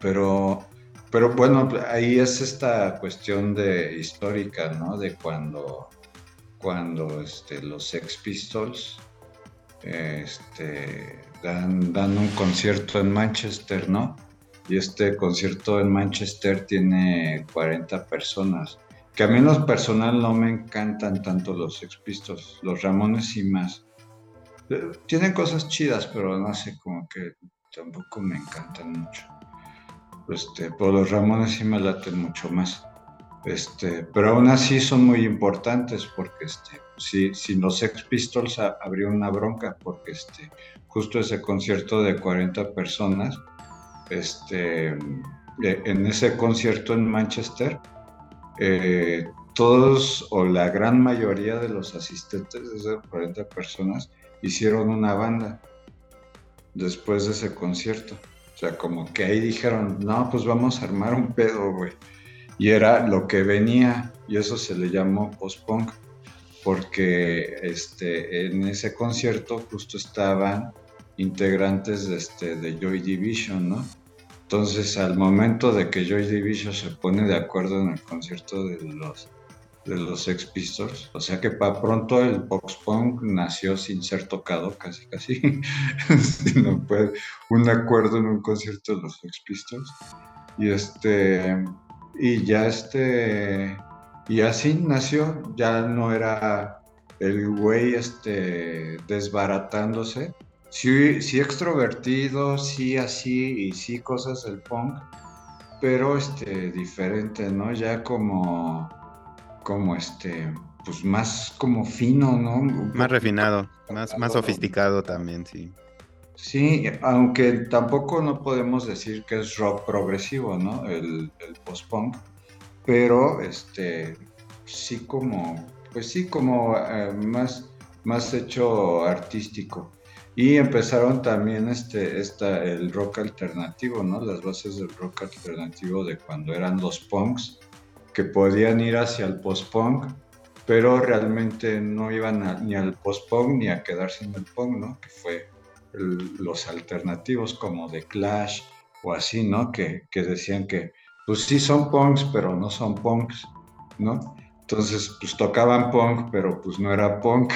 pero, pero bueno, ahí es esta cuestión de histórica, ¿no? De cuando cuando este, los Sex Pistols este, dan, un concierto en Manchester, ¿no? Y este concierto en Manchester tiene 40 personas. Que a mí en lo personal no me encantan tanto los Sex Pistols, los Ramones y más. Eh, tienen cosas chidas, pero no sé, como que tampoco me encantan mucho. Este, pero los Ramones sí me laten mucho más. Este, pero aún así son muy importantes porque este, si, si los Sex Pistols abrió una bronca porque este, justo ese concierto de 40 personas, este, en ese concierto en Manchester, eh, todos o la gran mayoría de los asistentes de esas 40 personas hicieron una banda. después de ese concierto. O sea, como que ahí dijeron, no, pues vamos a armar un pedo, güey. Y era lo que venía, y eso se le llamó post-punk, porque este, en ese concierto justo estaban integrantes de, este, de Joy Division, ¿no? Entonces, al momento de que Joy Division se pone de acuerdo en el concierto de los, de los Sex Pistols, o sea que para pronto el Pox Punk nació sin ser tocado, casi, casi, no puede, un acuerdo en un concierto de los Sex Pistols. Y este, y ya este, y así nació, ya no era el güey este, desbaratándose, sí, sí extrovertido, sí así y sí cosas del punk, pero este diferente, ¿no? Ya como como este pues más como fino, ¿no? más refinado, más, más sofisticado también, sí. Sí, aunque tampoco no podemos decir que es rock progresivo, ¿no? El, post-punk, pero este sí como, pues sí como eh, más, más hecho artístico. Y empezaron también este, esta, el rock alternativo, ¿no? Las bases del rock alternativo de cuando eran los punks, que podían ir hacia el post-punk, pero realmente no iban ni al post-punk ni a quedarse en el punk, ¿no? Que fue los alternativos como The Clash o así, ¿no? Que, que decían que, pues sí son punks, pero no son punks, ¿no? Entonces, pues tocaban punk, pero pues no era punk.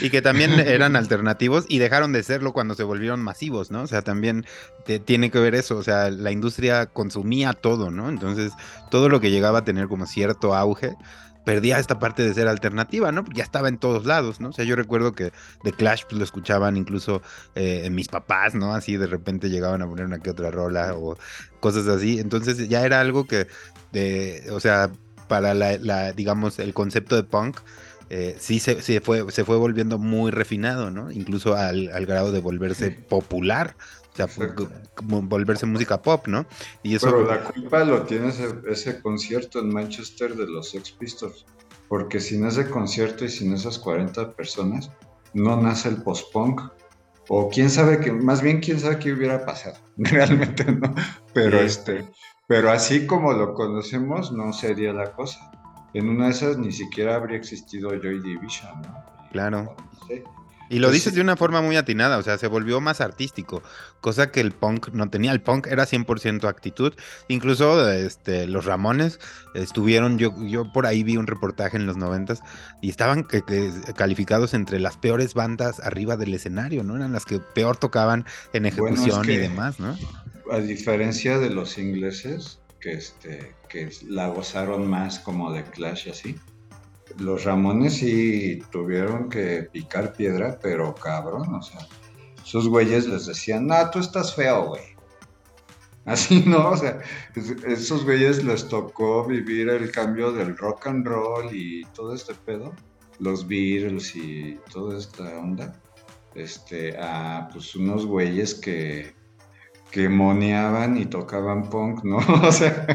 y que también eran alternativos y dejaron de serlo cuando se volvieron masivos, ¿no? O sea, también tiene que ver eso, o sea, la industria consumía todo, ¿no? Entonces, todo lo que llegaba a tener como cierto auge, perdía esta parte de ser alternativa, ¿no? Porque ya estaba en todos lados, ¿no? O sea, yo recuerdo que The Clash pues, lo escuchaban incluso eh, mis papás, ¿no? Así de repente llegaban a poner una que otra rola o cosas así. Entonces ya era algo que, de, o sea, para la, digamos, el concepto de punk, eh, sí se, se, fue, se fue volviendo muy refinado, ¿no? Incluso al, grado de volverse popular. O sea, volverse música pop, ¿no? Y eso... Pero la culpa lo tiene ese, concierto en Manchester de los Sex Pistols. Porque sin ese concierto y sin esas 40 personas, no nace el post-punk. O quién sabe que, más bien quién sabe qué hubiera pasado. Realmente no. Pero este, pero así como lo conocemos, no sería la cosa. En una de esas ni siquiera habría existido Joy Division, ¿no? Claro. Y lo dices de una forma muy atinada, o sea, se volvió más artístico, cosa que el punk no tenía. El punk era 100% actitud. Incluso este, los Ramones estuvieron, yo, yo por ahí vi un reportaje en los noventas y estaban calificados entre las peores bandas arriba del escenario, ¿no? Eran las que peor tocaban en ejecución y demás, ¿no? a diferencia de los ingleses, que, este, que la gozaron más como de Clash y así, los Ramones sí tuvieron que picar piedra, pero cabrón, o sea, sus güeyes les decían, no, tú estás feo, güey. Así, ¿no? O sea, esos güeyes les tocó vivir el cambio del rock and roll y todo este pedo, los Beatles y toda esta onda, este, a pues unos güeyes que, que moneaban y tocaban punk, ¿no? O sea.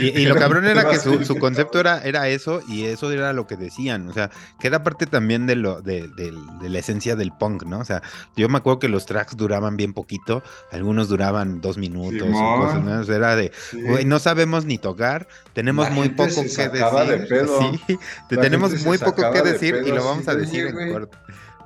Y, lo cabrón era que su, concepto era, era eso, y eso era lo que decían. O sea, que era parte también de lo, de, la esencia del punk, ¿no? O sea, yo me acuerdo que los tracks duraban bien poquito, algunos duraban dos minutos cosas, ¿no? O sea, era de, güey, no sabemos ni tocar, tenemos muy poco que decir. Sí, tenemos muy poco que decir y lo vamos a decir en corto.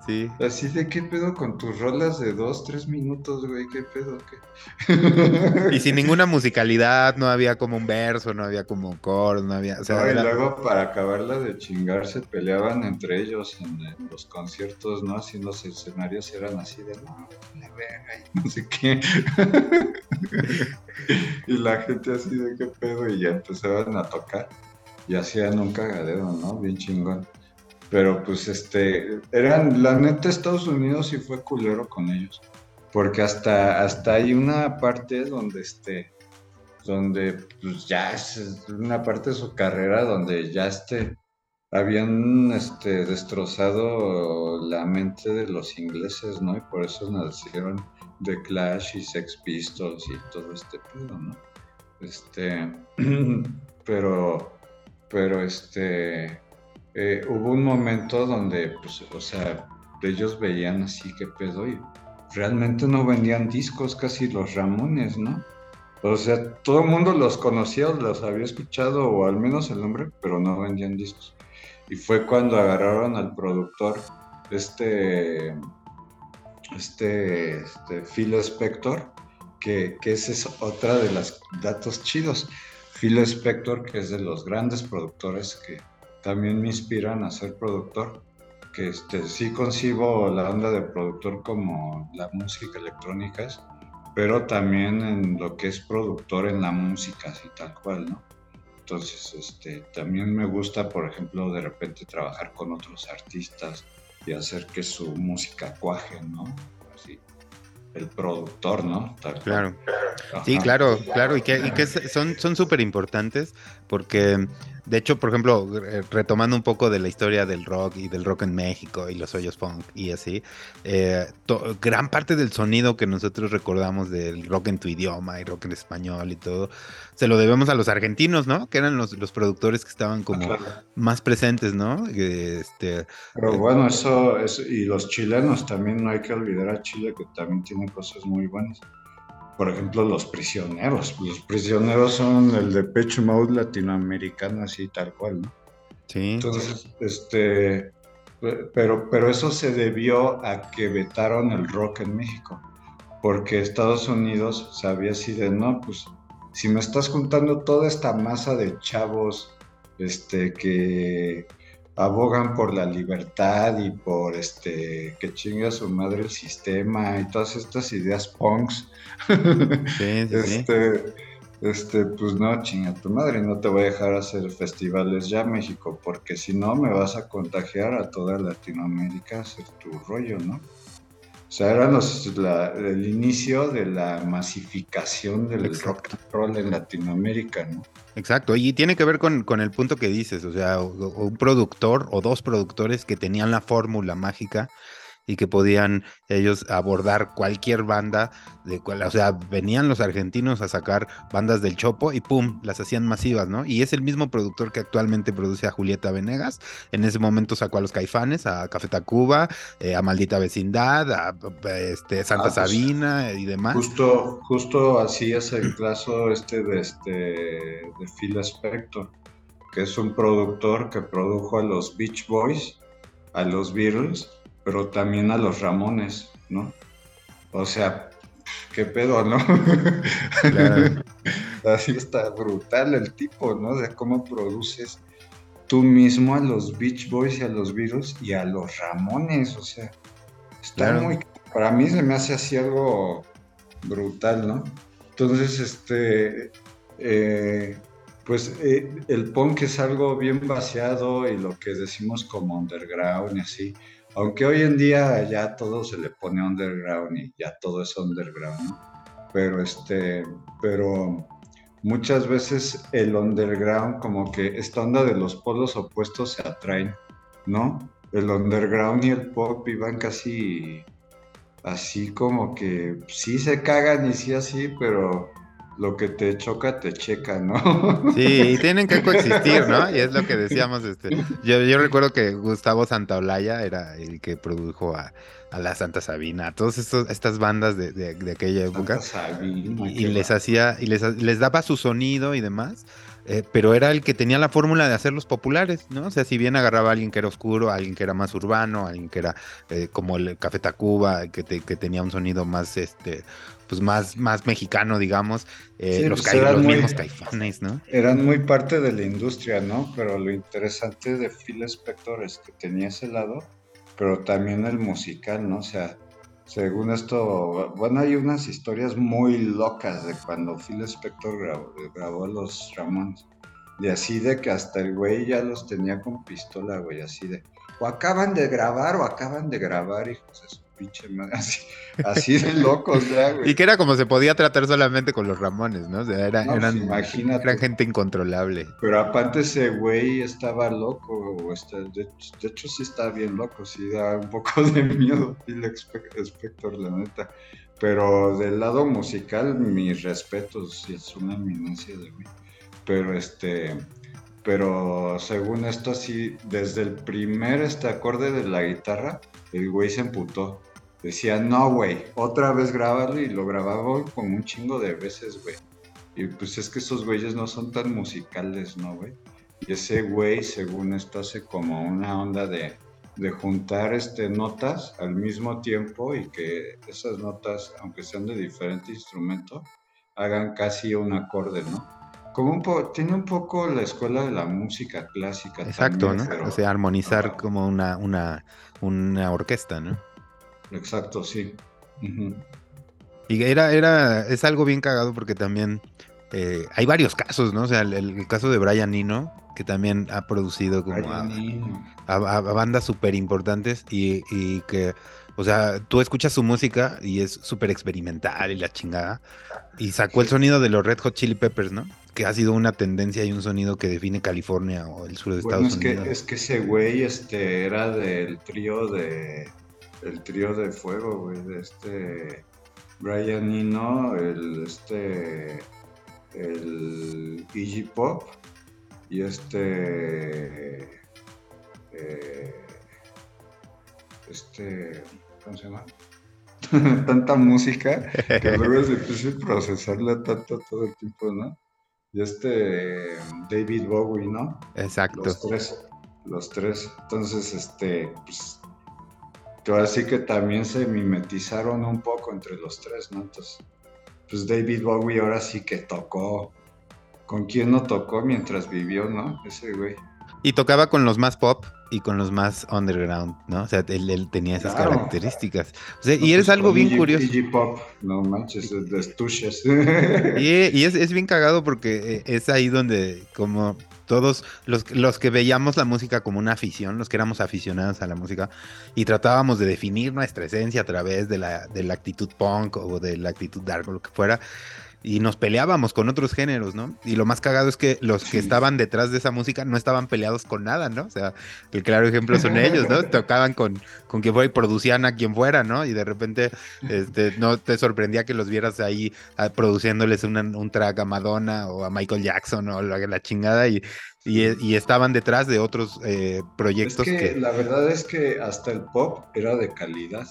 Sí. Así de qué pedo con tus rolas de dos, tres minutos, güey, qué pedo, qué. y sin ninguna musicalidad, no había como un verso, no había como un coro, no había. O sea, y luego para acabarla de chingar se peleaban entre ellos en, los conciertos, ¿no? Así los escenarios eran así de no, la verga y no sé qué. y la gente así de qué pedo, y ya empezaban a tocar y hacían un cagadero, ¿no? Bien chingón. Pero pues este, eran, la neta Estados Unidos sí fue culero con ellos. Porque hasta, hasta hay una parte donde este, donde pues ya es una parte de su carrera donde ya este, habían este, destrozado la mente de los ingleses, ¿no? Y por eso nacieron The Clash y Sex Pistols y todo este pedo, ¿no? Este, pero, pero este, eh, hubo un momento donde, pues, o sea, ellos veían así que pedo y realmente no vendían discos casi los Ramones, ¿no? O sea, todo el mundo los conocía, los había escuchado, o al menos el nombre, pero no vendían discos. Y fue cuando agarraron al productor, este, este, este Phil Spector, que, que esa es otra de los datos chidos. Phil Spector, que es de los grandes productores que también me inspiran a ser productor, que este, sí concibo la onda de productor como la música electrónica, pero también en lo que es productor en la música, así tal cual, ¿no? Entonces, este, también me gusta, por ejemplo, de repente trabajar con otros artistas y hacer que su música cuaje, ¿no? Así, el productor, ¿no? claro. Sí, claro, claro, y que, y que son súper importantes porque de hecho, por ejemplo, retomando un poco de la historia del rock y del rock en México y los hoyos funk y así, eh, gran parte del sonido que nosotros recordamos del rock en tu idioma y rock en español y todo, se lo debemos a los argentinos, ¿no? Que eran los, los productores que estaban como más presentes, ¿no? Este, Pero eh, bueno, eso, eso, y los chilenos también, no hay que olvidar a Chile que también tiene cosas muy buenas por ejemplo, los prisioneros. Los prisioneros son el de Pecho Mode latinoamericano, así tal cual, ¿no? Sí. Entonces, este, pero, pero eso se debió a que vetaron el rock en México, porque Estados Unidos sabía así de, no, pues, si me estás juntando toda esta masa de chavos, este, que abogan por la libertad y por este que chinga su madre el sistema y todas estas ideas punks. este, este, pues no, chinga tu madre, no te voy a dejar hacer festivales ya México, porque si no me vas a contagiar a toda Latinoamérica a hacer tu rollo, ¿no? O sea, era el inicio de la masificación del rock and roll en Latinoamérica, ¿no? Exacto, y tiene que ver con, con el punto que dices, o sea, un productor o dos productores que tenían la fórmula mágica y que podían ellos abordar cualquier banda, de cual, o sea, venían los argentinos a sacar bandas del Chopo y pum, las hacían masivas, ¿no? Y es el mismo productor que actualmente produce a Julieta Venegas, en ese momento sacó a los Caifanes, a Café Tacuba, eh, a Maldita Vecindad, a este, Santa ah, pues, Sabina y demás. Justo, justo así es el caso este de, este, de Phil Spector, que es un productor que produjo a los Beach Boys, a los Beatles, pero también a los Ramones, ¿no? O sea, qué pedo, ¿no? Así está brutal el tipo, ¿no? De cómo produces tú mismo a los Beach Boys y a los Beatles y a los Ramones, o sea, está muy... Para mí se me hace así algo brutal, ¿no? Entonces, este, eh, pues eh, el punk es algo bien vaciado y lo que decimos como underground y así, aunque hoy en día ya todo se le pone underground y ya todo es underground, Pero este, pero muchas veces el underground, como que esta onda de los polos opuestos se atraen, ¿no? El underground y el pop iban casi así como que sí se cagan y sí así, pero lo que te choca te checa, ¿no? Sí, tienen que coexistir, ¿no? Y es lo que decíamos, este, yo, yo recuerdo que Gustavo Santaolalla era el que produjo a, la Santa Sabina, a todas estas bandas de, de, aquella época. y, les hacía, y les, les daba su sonido y demás. Eh, pero era el que tenía la fórmula de hacerlos populares, ¿no? O sea, si bien agarraba a alguien que era oscuro, a alguien que era más urbano, a alguien que era eh, como el Café Tacuba, que, que tenía un sonido más, este, pues más, más mexicano, digamos, eh, los, pues mismos caifanes, ¿no? Eran muy parte de la industria, ¿no? Pero lo interesante de Phil Spector es que tenía ese lado, pero también el musical, ¿no? O sea, según esto, bueno, hay unas historias muy locas de cuando Phil Spector grabó, grabó los Ramones. Y así de que hasta el güey ya los tenía con pistola, güey, así de, o acaban de grabar o acaban de grabar, hijos de pinche madre, así, de locos, güey. Y que era como se podía tratar solamente con los Ramones, ¿no? O sea, era, eran, eran, gente incontrolable. Pero aparte ese güey estaba loco, este, de, hecho sí estaba bien loco, sí da un poco de miedo el Spector, la neta. Pero del lado musical, mis respetos, sí es una eminencia de mí. Pero este, pero según esto, sí, desde el primer este acorde de la guitarra, el güey se emputó. decía, no, güey, otra vez grábalo y lo grababa como un chingo de veces, güey. Y pues es que esos güeyes no son tan musicales, ¿no, güey? Y ese güey, según esto, hace como una onda de, de juntar este, notas al mismo tiempo y que esas notas, aunque sean de diferente instrumento, hagan casi un acorde, ¿no? Como un po tiene un poco la escuela de la música clásica. Exacto, ¿no? O sea, armonizar como una, una, una orquesta, ¿no? Exacto, sí. Y era, era, es algo bien cagado porque también eh, hay varios casos, ¿no? O sea, el, caso de Brian Nino, que también ha producido como a, bandas súper importantes y, y, que, o sea, tú escuchas su música y es súper experimental y la chingada. Y sacó el sonido de los Red Hot Chili Peppers, ¿no? Que ha sido una tendencia y un sonido que define California o el sur de Estados es Unidos. Que, es que ese güey este, era del trío de. El trío de fuego, güey, de este. Brian Nino, el este el Iggy Pop y este eh, este ¿cómo se llama? tanta música que luego es difícil procesarla tanto todo el tiempo, ¿no? Y este David Bowie, ¿no? Exacto. Los tres, los tres. Entonces, este, pues, así que también se mimetizaron un poco entre los tres, ¿no? Entonces, pues David Bowie ahora sí que tocó. ¿Con quién no tocó mientras vivió, no? Ese güey. Y tocaba con los más pop y con los más underground, ¿no? O sea, él, tenía esas características. O sea, y eres algo bien curioso. Pop, no manches, de estuches. Y, y es, es, bien cagado porque eh, es ahí donde, como todos los, los que veíamos la música como una afición, los que éramos aficionados a la música, y tratábamos de definir nuestra esencia a través de la, de la actitud punk o de la actitud dark o lo que fuera, y nos peleábamos con otros géneros, ¿no? Y lo más cagado es que los que estaban detrás de esa música no estaban peleados con nada, ¿no? O sea, el claro ejemplo son ellos, ¿no? Tocaban con, con quien fuera y producían a quien fuera, ¿no? Y de repente este, no te sorprendía que los vieras ahí ah, produciéndoles un track a Madonna o a Michael Jackson o la, la chingada y, y, estaban detrás de otros eh, proyectos es que... La verdad es que hasta el pop era de calidad.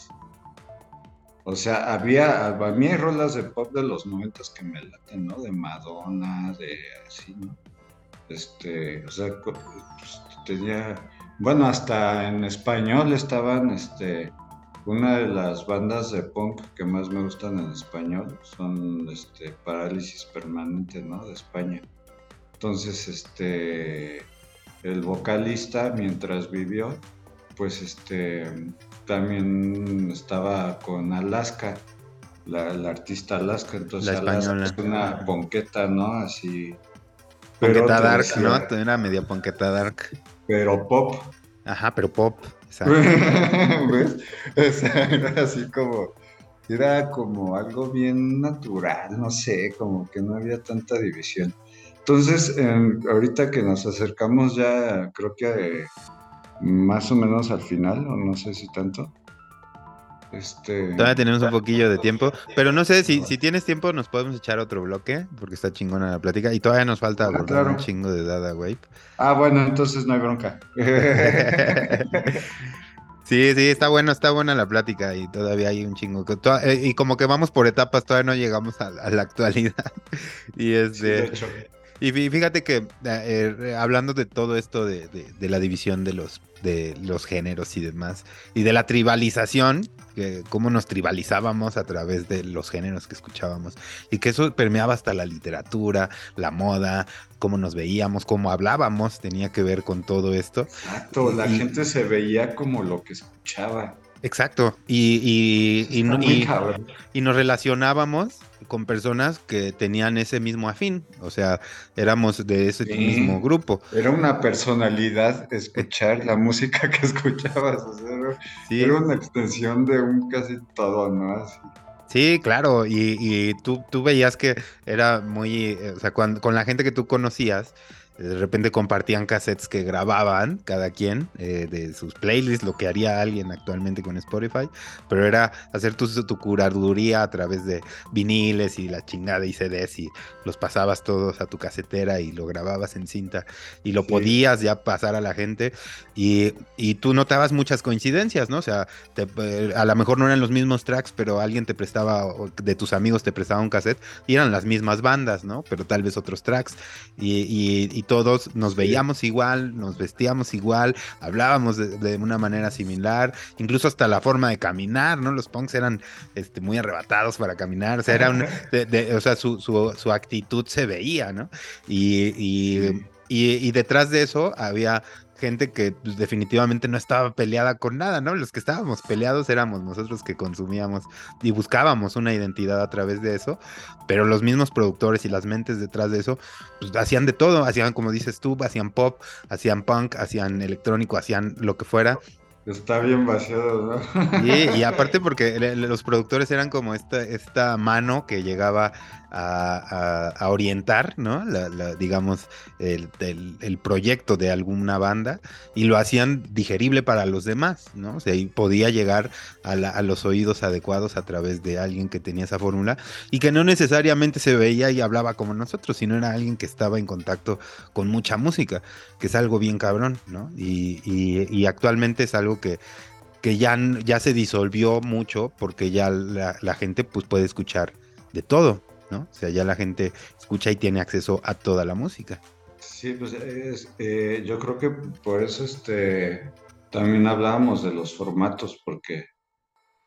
O sea, había, a mí hay rolas de pop de los noventas que me laten, ¿no? De Madonna, de así, ¿no? Este, o sea, pues, tenía, bueno, hasta en español estaban, este, una de las bandas de punk que más me gustan en español son, este, Parálisis Permanente, ¿no? De España. Entonces, este, el vocalista, mientras vivió, pues, este, también estaba con Alaska, la, artista Alaska, entonces Alaska es una ponqueta, ¿no? Así. Ponqueta dark, ¿no? Era media ponqueta dark. Pero pop. Ajá, pero pop. ¿Ves? era así como, era como algo bien natural, no sé, como que no había tanta división. Entonces, ahorita que nos acercamos ya, creo que más o menos al final, o no sé si tanto. Este... Todavía tenemos un poquillo de tiempo, pero no sé si, si tienes tiempo nos podemos echar otro bloque, porque está chingona la plática y todavía nos falta ah, un chingo de Dada Wave. Ah, bueno, entonces no hay bronca. sí, sí, está bueno, está buena la plática y todavía hay un chingo. Eh, y como que vamos por etapas, todavía no llegamos a, la actualidad. y es de y fíjate que eh, eh, hablando de todo esto de, la división de los, de los géneros y demás, y de la tribalización, que cómo nos tribalizábamos a través de los géneros que escuchábamos, y que eso permeaba hasta la literatura, la moda, cómo nos veíamos, cómo hablábamos, tenía que ver con todo esto. Exacto, la gente se veía como lo que escuchaba. Exacto, y, y, y, y nos relacionábamos con personas que tenían ese mismo afín, o sea, éramos de ese mismo grupo. Era una personalidad escuchar la música que escuchabas, o sea, era una extensión de un casi todo, ¿no? Sí, claro, y, tú, tú, veías que era muy, eh, o sea, con la gente que tú conocías, de repente compartían cassettes que grababan cada quien eh, de sus playlists, lo que haría alguien actualmente con Spotify, pero era hacer tu, tu curaduría a través de viniles y la chingada y CDs y los pasabas todos a tu casetera y lo grababas en cinta y lo podías ya pasar a la gente y, y, tú notabas muchas coincidencias, ¿no? O sea, eh, a lo mejor no eran los mismos tracks, pero alguien te prestaba, de tus amigos te prestaba un cassette y eran las mismas bandas, ¿no? Pero tal vez otros tracks y todos nos veíamos igual, nos vestíamos igual, hablábamos de, una manera similar, incluso hasta la forma de caminar, ¿no? Los punks eran este, muy arrebatados para caminar, o sea, era o sea su, su, actitud se veía, ¿no? y, y, y detrás de eso había gente que pues, definitivamente no estaba peleada con nada, ¿no? Los que estábamos peleados éramos nosotros que consumíamos y buscábamos una identidad a través de eso, pero los mismos productores y las mentes detrás de eso, pues hacían de todo, hacían como dices tú, hacían pop, hacían punk, hacían electrónico, hacían lo que fuera. Está bien vaciado, ¿no? y aparte porque los productores eran como esta, esta mano que llegaba a, orientar, ¿no? La, digamos, el, proyecto de alguna banda y lo hacían digerible para los demás, ¿no? O sea, y podía llegar a, los oídos adecuados a través de alguien que tenía esa fórmula y que no necesariamente se veía y hablaba como nosotros, sino era alguien que estaba en contacto con mucha música, que es algo bien cabrón, ¿no? Y, actualmente es algo que que ya, ya se disolvió mucho porque ya la, la, gente pues puede escuchar de todo, o sea, ya la gente escucha y tiene acceso a toda la música. Sí, pues eh, yo creo que por eso este, también hablábamos de los formatos, porque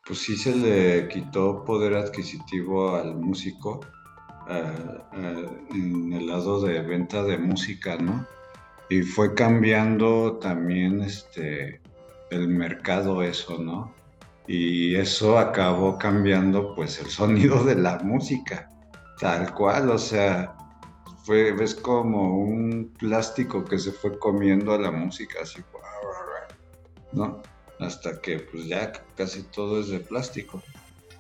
pues sí se le quitó poder adquisitivo al músico eh, eh, en el lado de venta de música, ¿no? Y fue cambiando también este, el mercado eso, ¿no? Y eso acabó cambiando pues el sonido de la música. Tal cual, o sea, fue, como un plástico que se fue comiendo a la música, así, ¿no? Hasta que pues ya casi todo es de plástico,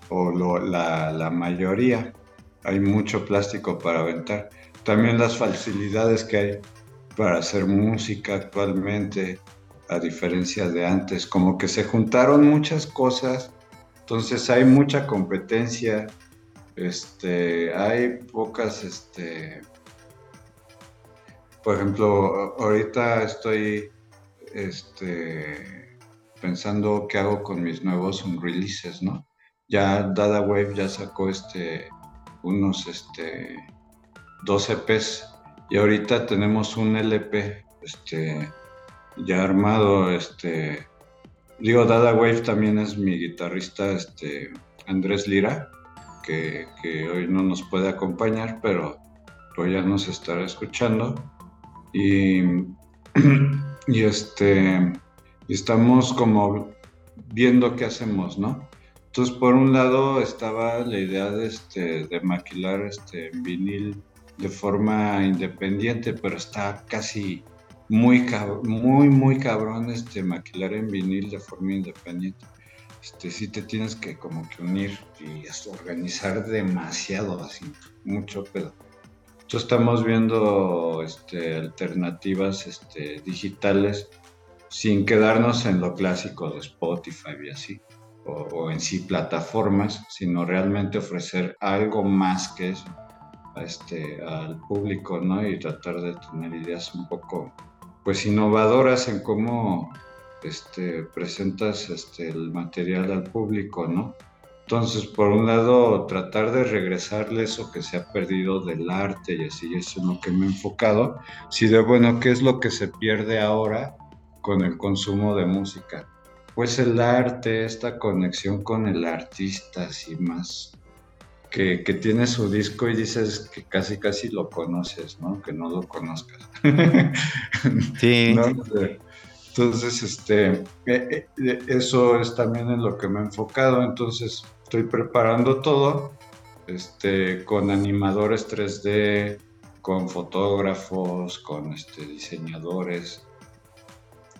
o la, la mayoría, hay mucho plástico para aventar. También las facilidades que hay para hacer música actualmente, a diferencia de antes, como que se juntaron muchas cosas, entonces hay mucha competencia, este, hay pocas, este, por ejemplo, ahorita estoy, este, pensando qué hago con mis nuevos releases, ¿no? Ya Dada Wave ya sacó, este, unos, este, dos EPs y ahorita tenemos un LP, este, ya armado, este, digo, Dada Wave también es mi guitarrista, este, Andrés Lira, que, hoy no nos puede acompañar, pero ya nos estará escuchando. Y, y este, estamos como viendo qué hacemos, ¿no? Entonces, por un lado estaba la idea de, este, de maquilar este vinil de forma independiente, pero está casi muy, muy, muy cabrón este, maquilar en vinil de forma independiente este, sí te tienes que como que unir y organizar demasiado, así, mucho pedo. Entonces estamos viendo este, alternativas este, digitales sin quedarnos en lo clásico de Spotify y así, o, en sí plataformas, sino realmente ofrecer algo más que eso este, al público, ¿no? Y tratar de tener ideas un poco, pues, innovadoras en cómo este, presentas este, el material al público, ¿no? Entonces, por un lado, tratar de regresarle eso que se ha perdido del arte y así es en lo que me he enfocado. Si de bueno, ¿qué es lo que se pierde ahora con el consumo de música? Pues el arte, esta conexión con el artista, así más, que, que, tiene su disco y dices que casi casi lo conoces, ¿no? Que no lo conozcas. Sí. Entonces, este, eh, eh, eso es también en lo que me he enfocado. Entonces, estoy preparando todo este, con animadores 3D, con fotógrafos, con este, diseñadores,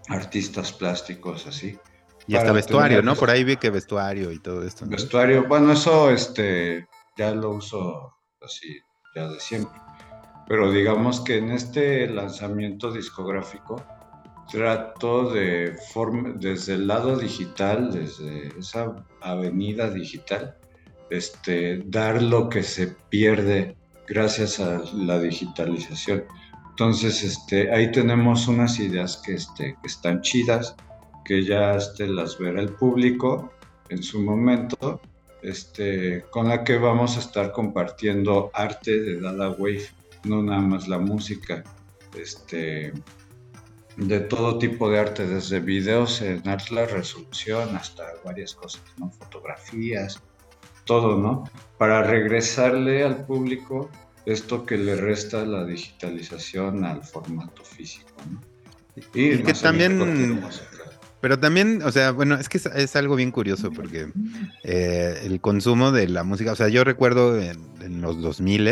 artistas plásticos, así. Y hasta vestuario, ¿no? Por ahí vi que vestuario y todo esto. Vestuario, bueno, eso este, ya lo uso así, ya de siempre. pero digamos que en este lanzamiento discográfico trato de, desde el lado digital, desde esa avenida digital, este, dar lo que se pierde gracias a la digitalización. Entonces, este, ahí tenemos unas ideas que, este, que están chidas, que ya este, las verá el público en su momento, este, con la que vamos a estar compartiendo arte de Dada Wave, no nada más la música, este, de todo tipo de arte, desde videos en alta resolución hasta varias cosas, ¿no? fotografías, todo, ¿no? Para regresarle al público esto que le resta la digitalización al formato físico, ¿no? Y, que también, pero también, o sea, bueno, es que es, algo bien curioso porque eh, el consumo de la música, o sea, yo recuerdo en, en los 2000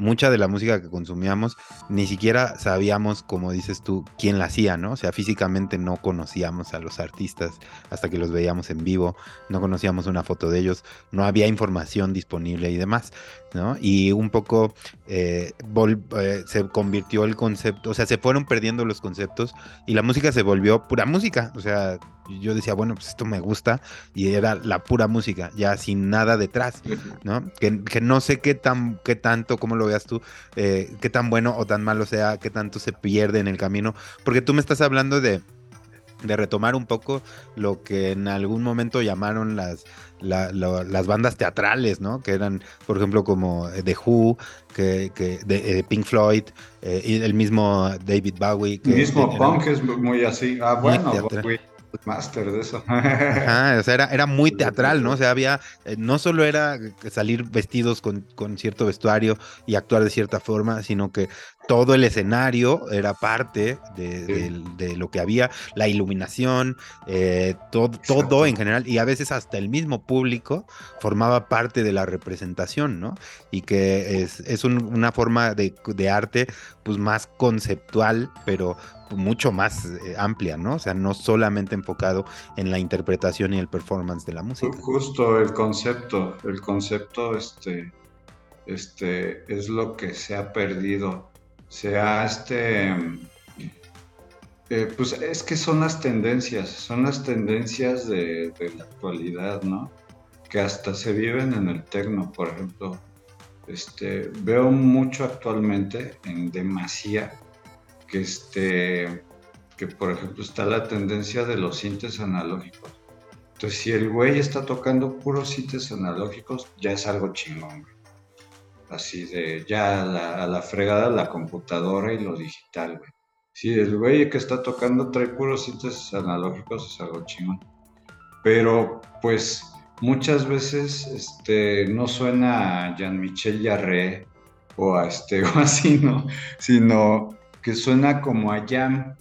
mucha de la música que consumíamos ni siquiera sabíamos, como dices tú, quién la hacía, ¿no? O sea, físicamente no conocíamos a los artistas hasta que los veíamos en vivo, no conocíamos una foto de ellos, no había información disponible y demás, ¿no? Y un poco eh, eh, se convirtió el concepto, o sea, se fueron perdiendo los conceptos y la música se volvió pura música, o sea, yo decía, bueno, pues esto me gusta y era la pura música, ya sin nada detrás, ¿no? Que, no sé qué tan, qué tanto, cómo lo veas tú, eh, qué tan bueno o tan malo sea, qué tanto se pierde en el camino, porque tú me estás hablando de, de retomar un poco lo que en algún momento llamaron las, las bandas teatrales, ¿no? Que eran, por ejemplo, como The Who, que, de, eh, Pink Floyd, eh, y el mismo David Bowie. el mismo punk es muy así. Ah, bueno, Master de eso. o sea, era, muy teatral, ¿no? O sea, había, eh, no solo era salir vestidos con, con, cierto vestuario y actuar de cierta forma, sino que todo el escenario era parte de, lo que había, la iluminación, eh, todo, todo en general, y a veces hasta el mismo público formaba parte de la representación, ¿no? Y que es, una forma de, arte pues más conceptual, pero mucho más eh, amplia, ¿no? O sea, no solamente enfocado en la interpretación y el performance de la música. Justo el concepto, el concepto este, este, es lo que se ha perdido sea este, eh, pues es que son las tendencias, son las tendencias de, la actualidad, ¿no? Que hasta se viven en el tecno, por ejemplo. Este, veo mucho actualmente en demasía que este, que por ejemplo está la tendencia de los sintes analógicos. Entonces, si el güey está tocando puros sintes analógicos, ya es algo chingón, así de ya a la, fregada la computadora y lo digital, güey. Si el güey que está tocando trae puros síntesis analógicos, es algo chingón. Pero, pues, muchas veces este, no suena a Jean-Michel Jarre o a este o así, ¿no? Sino que suena como a jam,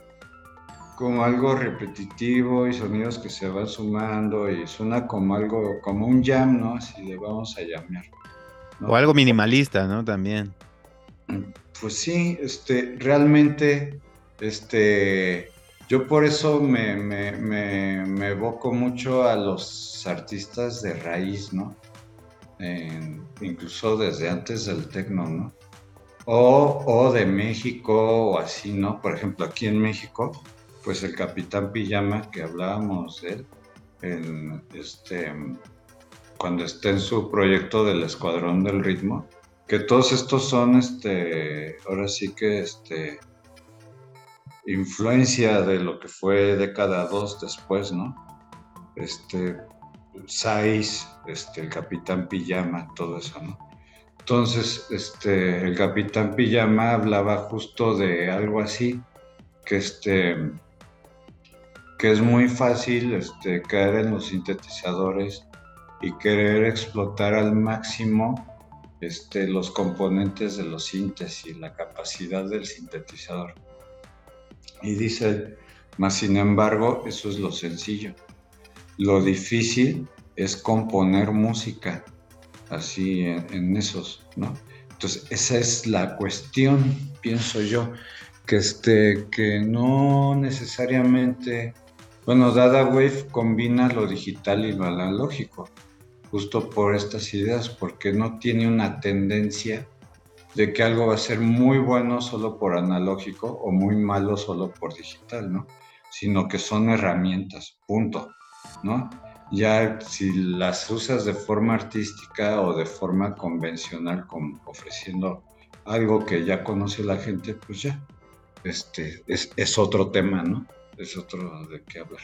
como algo repetitivo y sonidos que se van sumando y suena como algo, como un jam, ¿no? Así le vamos a llamear. O algo minimalista, ¿no? También. Pues sí, este, realmente, este, yo por eso me, me, evoco mucho a los artistas de raíz, ¿no? incluso desde antes del tecno, ¿no? O, o, de México o así, ¿no? Por ejemplo, aquí en México, pues el Capitán Pijama, que hablábamos de él, en este, cuando esté en su proyecto del Escuadrón del Ritmo, que todos estos son, este, ahora sí que, este, influencia de lo que fue década dos después, ¿no? Este, Sais, este, el Capitán Pijama, todo eso, ¿no? Entonces, este, el Capitán Pijama hablaba justo de algo así, que este, que es muy fácil este, caer en los sintetizadores y querer explotar al máximo este, los componentes de los síntesis, la capacidad del sintetizador. Y dice, más sin embargo, eso es lo sencillo. Lo difícil es componer música, así en, esos, ¿no? Entonces, esa es la cuestión, pienso yo, que, este, que no necesariamente, bueno, Dada Wave combina lo digital y lo analógico, justo por estas ideas, porque no tiene una tendencia de que algo va a ser muy bueno solo por analógico o muy malo solo por digital, ¿no? Sino que son herramientas, punto, ¿no? Ya si las usas de forma artística o de forma convencional, como ofreciendo algo que ya conoce la gente, pues ya, este, es, es otro tema, ¿no? Es otro de qué hablar.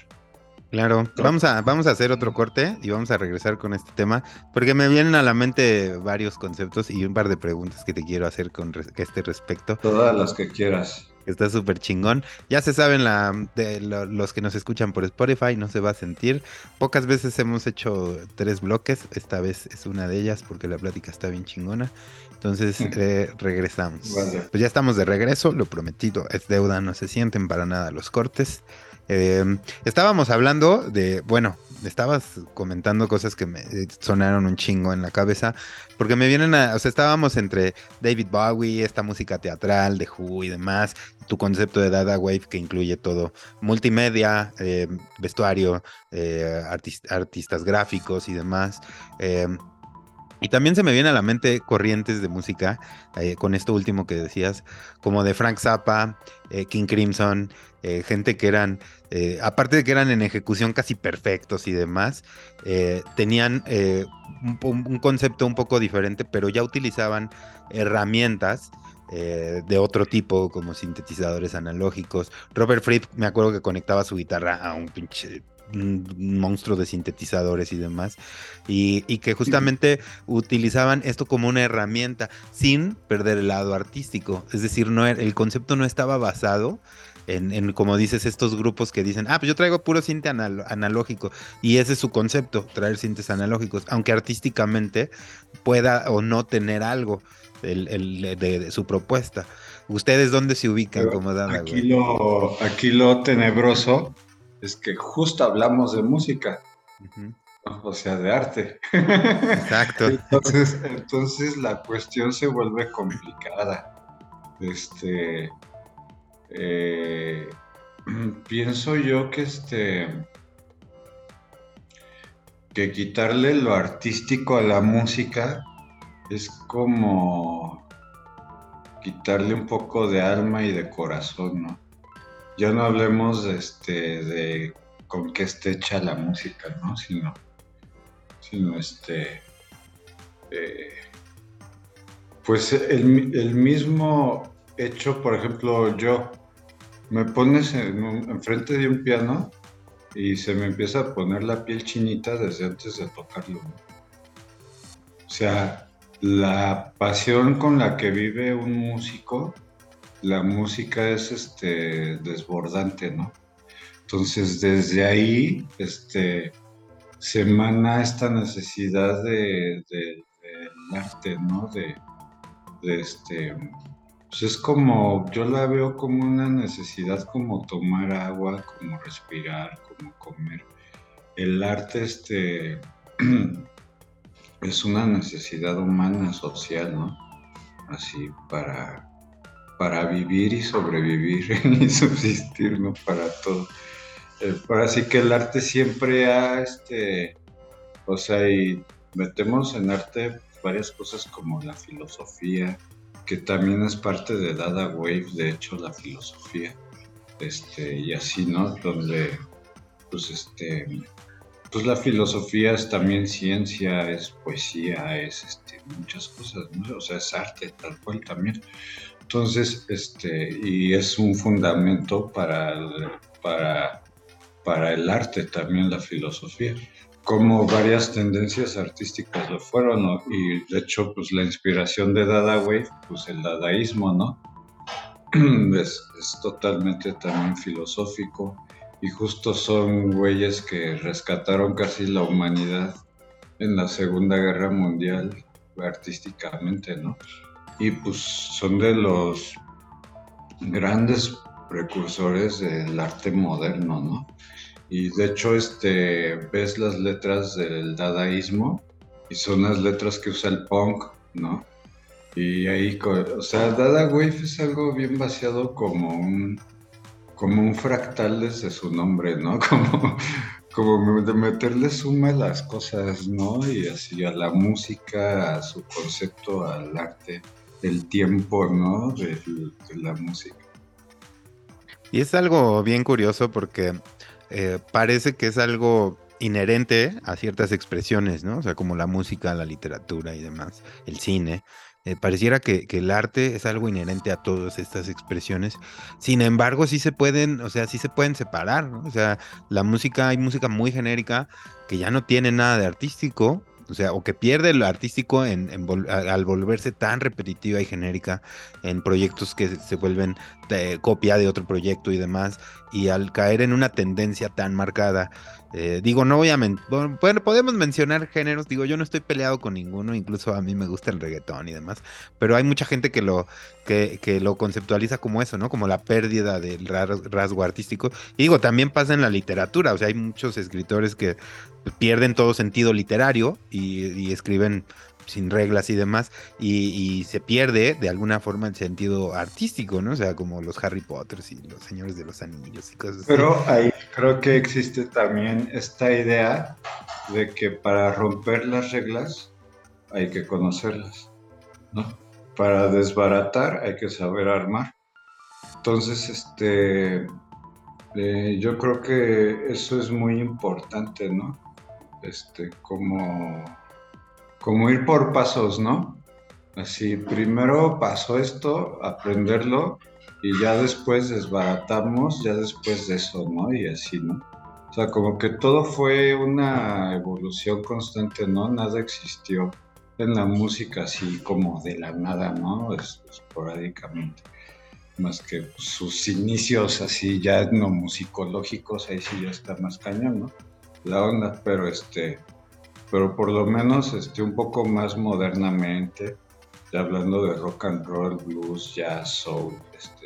Claro, vamos a, vamos a hacer otro corte y vamos a regresar con este tema, porque me vienen a la mente varios conceptos y un par de preguntas que te quiero hacer con este respecto. Todas las que quieras. Está súper chingón. Ya se saben la, de los que nos escuchan por Spotify, no se va a sentir. Pocas veces hemos hecho tres bloques, esta vez es una de ellas porque la plática está bien chingona. Entonces eh, regresamos. Pues ya estamos de regreso, lo prometido es deuda, no se sienten para nada los cortes. Em, estábamos hablando de, bueno, estabas comentando cosas que me eh, sonaron un chingo en la cabeza, porque me vienen a, o sea, estábamos entre David Bowie, esta música teatral de Who y demás, tu concepto de Dada Wave que incluye todo, multimedia, em, vestuario, eh, artistas gráficos y demás. Em, y también se me viene a la mente corrientes de música, eh, con esto último que decías, como de Frank Zappa, King Crimson, eh, gente que eran, eh, aparte de que eran en ejecución casi perfectos y demás, eh, tenían un, concepto un poco diferente, pero ya utilizaban herramientas. de otro tipo, como sintetizadores analógicos. Robert Fripp, me acuerdo que conectaba su guitarra a un pinche monstruo de sintetizadores y demás, y, que justamente utilizaban esto como una herramienta sin perder el lado artístico, es decir, no, el concepto no estaba basado en, como dices, estos grupos que dicen, ah, pues yo traigo puro cinte analógico. Y ese es su concepto, traer cintes analógicos, aunque artísticamente pueda o no tener algo de, su propuesta. ¿Ustedes dónde se ubican como Dada? Aquí lo, aquí lo tenebroso es que justo hablamos de música. O sea, de arte. Exacto. entonces, entonces la cuestión se vuelve complicada. Este, eh, pienso yo que este que quitarle lo artístico a la música es como quitarle un poco de alma y de corazón, ¿no? Ya no hablemos de, este, de con qué esté hecha la música, ¿no? Sino, sino este, eh, pues el, el mismo hecho, por ejemplo, yo me pones en enfrente de un piano y se me empieza a poner la piel chinita desde antes de tocarlo. O sea, la pasión con la que vive un músico, la música es este desbordante, ¿no? Entonces, desde ahí, este, se emana esta necesidad de, del arte, ¿no? De, de este, pues es como, yo la veo como una necesidad como tomar agua, como respirar, como comer. El arte este, es una necesidad humana, social, ¿no? Así, para, para vivir y sobrevivir y subsistir, ¿no? Para todo. Eh, así que el arte siempre ha, este, o sea, metemos en arte varias cosas como la filosofía, que también es parte de Dada Wave, de hecho, la filosofía, este, y así, ¿no? Donde, pues, este, pues la filosofía es también ciencia, es poesía, es, este, muchas cosas, ¿no? O sea, es arte, tal cual también. Entonces, este, y es un fundamento para para, para el arte también la filosofía como varias tendencias artísticas lo fueron, y de hecho, pues la inspiración de Dada Wave, pues el dadaísmo, ¿no? Es, totalmente también filosófico, y justo son güeyes que rescataron casi la humanidad en la Segunda Guerra Mundial artísticamente, ¿no? Y pues son de los grandes precursores del arte moderno, ¿no? Y de hecho, este, ves las letras del dadaísmo y son las letras que usa el punk, ¿no? Y ahí, o sea, Dada Wave es algo bien vaciado como un, como un fractal desde su nombre, ¿no? Como, como de meterle suma a las cosas, ¿no? Y así a la música, a su concepto, al arte. el tiempo, ¿no? De, la música. Y es algo bien curioso porque eh, parece que es algo inherente a ciertas expresiones, ¿no? O sea, como la música, la literatura y demás, el cine. Eh, pareciera que, el arte es algo inherente a todas estas expresiones. Sin embargo, sí se pueden, o sea, sí se pueden separar. O sea, la música, hay música muy genérica que ya no tiene nada de artístico, o sea, o que pierde lo artístico en, al volverse tan repetitiva y genérica en proyectos que se vuelven copia de otro proyecto y demás, y al caer en una tendencia tan marcada eh, digo, no voy a bueno, podemos mencionar géneros, digo, yo no estoy peleado con ninguno, incluso a mí me gusta el reggaetón y demás, pero hay mucha gente que lo, que, que lo conceptualiza como eso, ¿no? Como la pérdida del rasgo artístico. Y digo, también pasa en la literatura, o sea, hay muchos escritores que pierden todo sentido literario y, escriben sin reglas y demás, y, se pierde de alguna forma el sentido artístico, ¿no? O sea, como los Harry Potter y los Señores de los Anillos y cosas así. Pero ahí creo que existe también esta idea de que para romper las reglas hay que conocerlas, ¿no? Para desbaratar hay que saber armar. Entonces, este, eh, yo creo que eso es muy importante, ¿no? Este, como como ir por pasos, ¿no? Así, primero pasó esto, aprenderlo y ya después desbaratamos, ya después de eso, ¿no? Y así, ¿no? O sea, como que todo fue una evolución constante, ¿no? Nada existió en la música así como de la nada, ¿no? esporádicamente. Más que sus inicios así ya etnomusicológicos, ahí sí ya está más cañón, ¿no? La onda, pero este, pero por lo menos este, un poco más modernamente, ya hablando de rock and roll, blues, jazz, soul, este,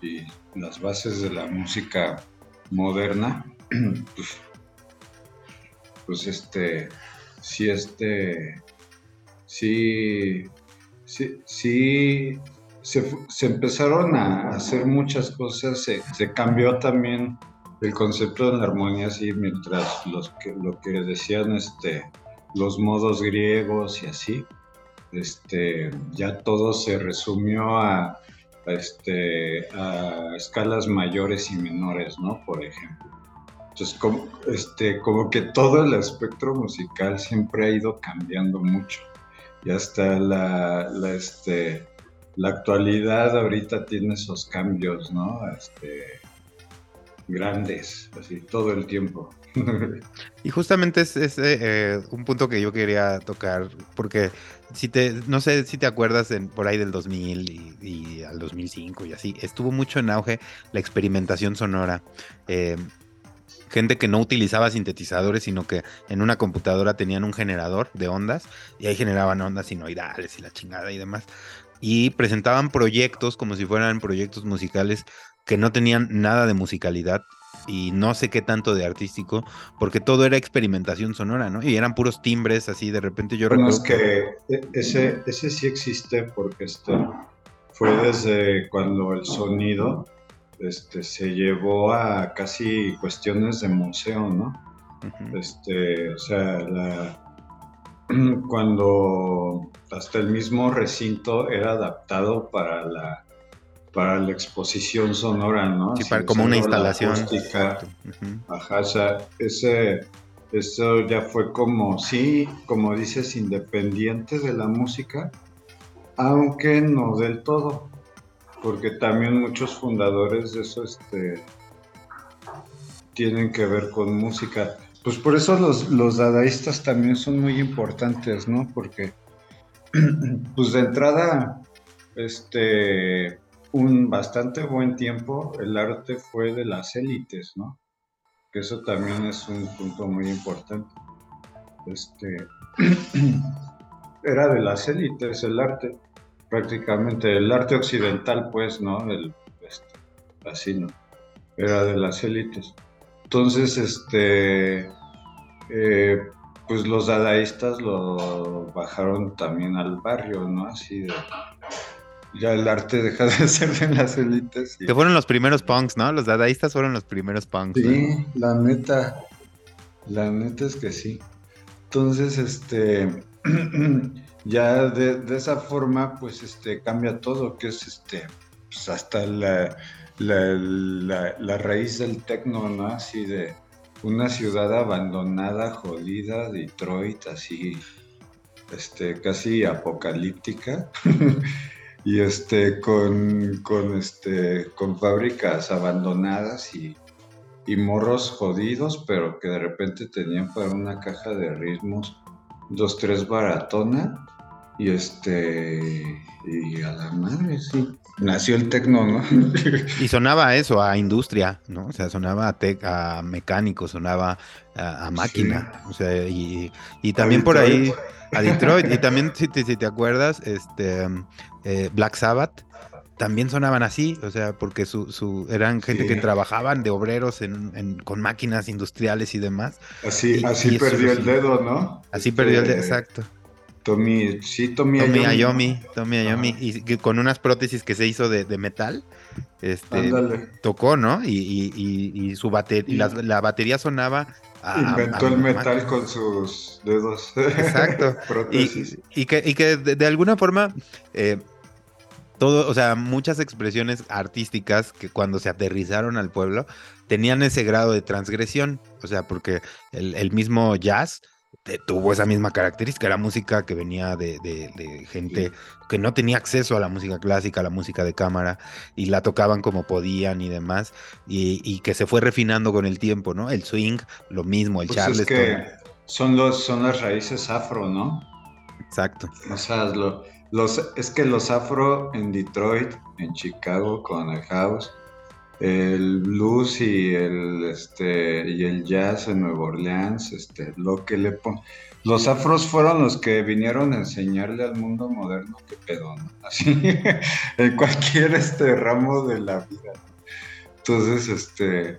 y las bases de la música moderna, pues, pues, este, sí, este, sí, sí, sí se, se, empezaron a hacer muchas cosas, se, se cambió también el concepto de la armonía así, mientras los que, lo que decían este, los modos griegos y así, este, ya todo se resumió a, este, a escalas mayores y menores, ¿no? Por ejemplo. Entonces, como, este, como que todo el espectro musical siempre ha ido cambiando mucho. Y hasta la, la, este, la actualidad ahorita tiene esos cambios, ¿no? Este, grandes, así todo el tiempo. y justamente es, eh, eh, un punto que yo quería tocar, porque si te, no sé si te acuerdas por ahí del 2000 y, al 2005 y así, estuvo mucho en auge la experimentación sonora. Eh, gente que no utilizaba sintetizadores, sino que en una computadora tenían un generador de ondas y ahí generaban ondas sinoidales y la chingada y demás. Y presentaban proyectos como si fueran proyectos musicales que no tenían nada de musicalidad y no sé qué tanto de artístico, porque todo era experimentación sonora, ¿no? Y eran puros timbres, así de repente yo recuerdo. que e, ese, ese sí existe porque este, fue desde cuando el sonido este, se llevó a casi cuestiones de museo, ¿no? Este, o sea, cuando hasta el mismo recinto era adaptado para la para la exposición sonora, ¿no? Sí, para, como una instalación. Ajá, o sea, ese, eso ya fue como, sí, como dices, independiente de la música, aunque no del todo, porque también muchos fundadores de eso este, tienen que ver con música. Pues por eso los, los dadaístas también son muy importantes, ¿no? Porque, pues de entrada, este, un bastante buen tiempo el arte fue de las élites, ¿no? Que eso también es un punto muy importante. Este, era de las élites el arte, prácticamente el arte occidental, pues, ¿no? El, este, así, ¿no? Era de las élites. Entonces, este, eh, pues los dadaístas lo bajaron también al barrio, ¿no? Así de ya el arte deja de ser de las élites. Que fueron los primeros punks, ¿no? Los dadaístas fueron los primeros punks. Sí, la neta. La neta es que sí. Entonces, este. ya de, esa forma, pues este, cambia todo, que es este, pues hasta la, la, raíz del tecno, ¿no? Así de una ciudad abandonada, jodida, Detroit, así, este, casi apocalíptica. y este, con, con, este, con fábricas abandonadas y, y morros jodidos, pero que de repente tenían para una caja de ritmos dos, tres baratona y este, y a la madre, sí. Nació el tecno, ¿no? y sonaba eso, a industria, ¿no? O sea, sonaba a, a mecánico, sonaba a, máquina. O sea, y, también por ahí, a Detroit. y también, si te, si te acuerdas, este eh, Black Sabbath también sonaban así, o sea, porque su, su eran gente que trabajaban de obreros en, con máquinas industriales y demás. Así, así perdió el dedo, ¿no? Así perdió el dedo, exacto. Tommy, sí, Tommy, Tommy Ayomi. Tommy Ayomi, y con unas prótesis que se hizo de, metal, este, tocó, ¿no? Y, y, su batería, la, batería sonaba Inventó el metal con sus dedos. Exacto. y, que, y que de, alguna forma eh, todo, o sea, muchas expresiones artísticas que cuando se aterrizaron al pueblo tenían ese grado de transgresión, o sea, porque el, mismo jazz tuvo esa misma característica, era música que venía de, gente que no tenía acceso a la música clásica, a la música de cámara, y la tocaban como podían y demás, y, que se fue refinando con el tiempo, ¿no? El swing, lo mismo, el pues que son, los, son las raíces afro, ¿no? Exacto. O sea, lo, los, es que los afro en Detroit, en Chicago con el house, el blues y el, este, y el jazz en Nueva Orleans, este, lo que le Los afros fueron los que vinieron a enseñarle al mundo moderno qué pedo, ¿no? Así, en cualquier este, ramo de la vida. Entonces, este,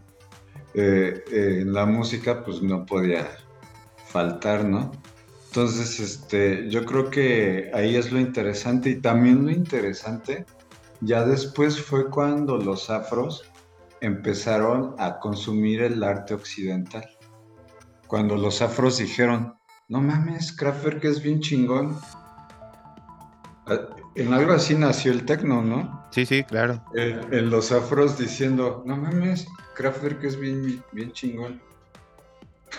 eh, eh, en la música, pues no podía faltar, ¿no? Entonces, este, yo creo que ahí es lo interesante y también lo interesante, ya después fue cuando los afros empezaron a consumir el arte occidental. Cuando los afros dijeron, no mames, Kraftwerk es bien chingón. Ah, en algo así nació el tecno, ¿no? Sí, sí, claro. En, los afros diciendo, no mames, Kraftwerk es bien, bien chingón.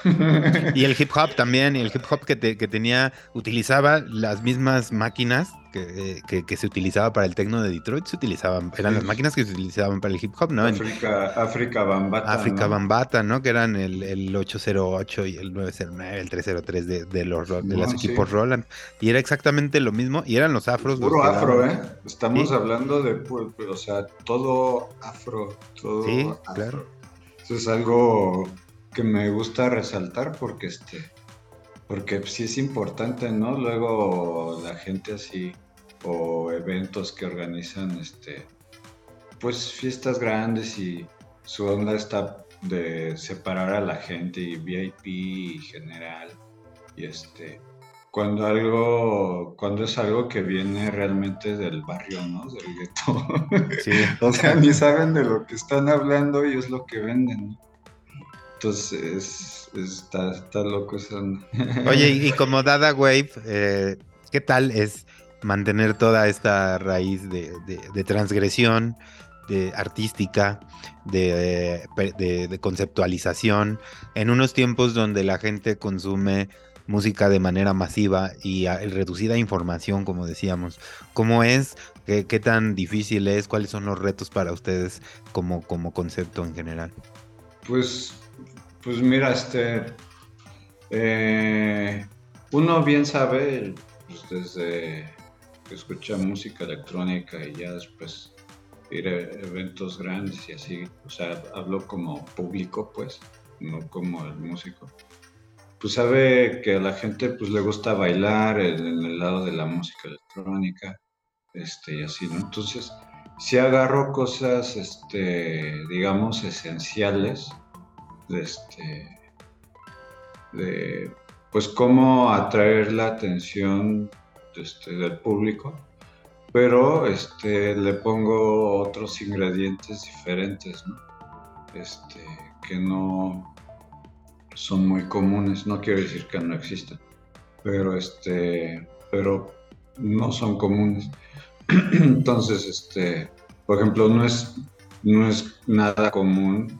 y el hip hop también, y el hip hop que, que tenía, utilizaba las mismas máquinas que, que, se utilizaba para el tecno de Detroit, se utilizaban, eran las máquinas que se utilizaban para el hip hop, ¿no? África, África Bambata. África Bambata, ¿no? Que eran el, el, 808 y el 909, el 303 de, de los, de los equipos Roland. Y era exactamente lo mismo, y eran los afros. Puro afro, ¿eh? Estamos hablando de, o sea, todo afro, todo sí, claro. Eso es algo que me gusta resaltar porque este porque sí es importante, ¿no? Luego la gente así o eventos que organizan este pues fiestas grandes y su onda está de separar a la gente y VIP y general y este cuando algo cuando es algo que viene realmente del barrio, ¿no? Del gueto. Sí. o sea, ni saben de lo que están hablando y es lo que venden. ¿no? Entonces, está, está, loco eso. Oye, y como Dada Wave, eh, ¿qué tal es mantener toda esta raíz de, transgresión, de artística, de, de, conceptualización, en unos tiempos donde la gente consume música de manera masiva y reducida información, como decíamos. ¿Cómo es? ¿Qué, ¿Qué, tan difícil es? ¿Cuáles son los retos para ustedes como, como concepto en general? Pues pues mira, este, eh, uno bien sabe, pues desde que escucha música electrónica y ya después ir a eventos grandes y así, o sea, hablo como público, pues, no como el músico. Pues sabe que a la gente pues le gusta bailar en, el lado de la música electrónica, este, y así, ¿no? Entonces, si agarro cosas, este, digamos, esenciales, este, de pues cómo atraer la atención este, del público, pero este, le pongo otros ingredientes diferentes, Este, que no son muy comunes, no quiero decir que no existan, pero este, pero no son comunes. Entonces, este, por ejemplo, no es, no es nada común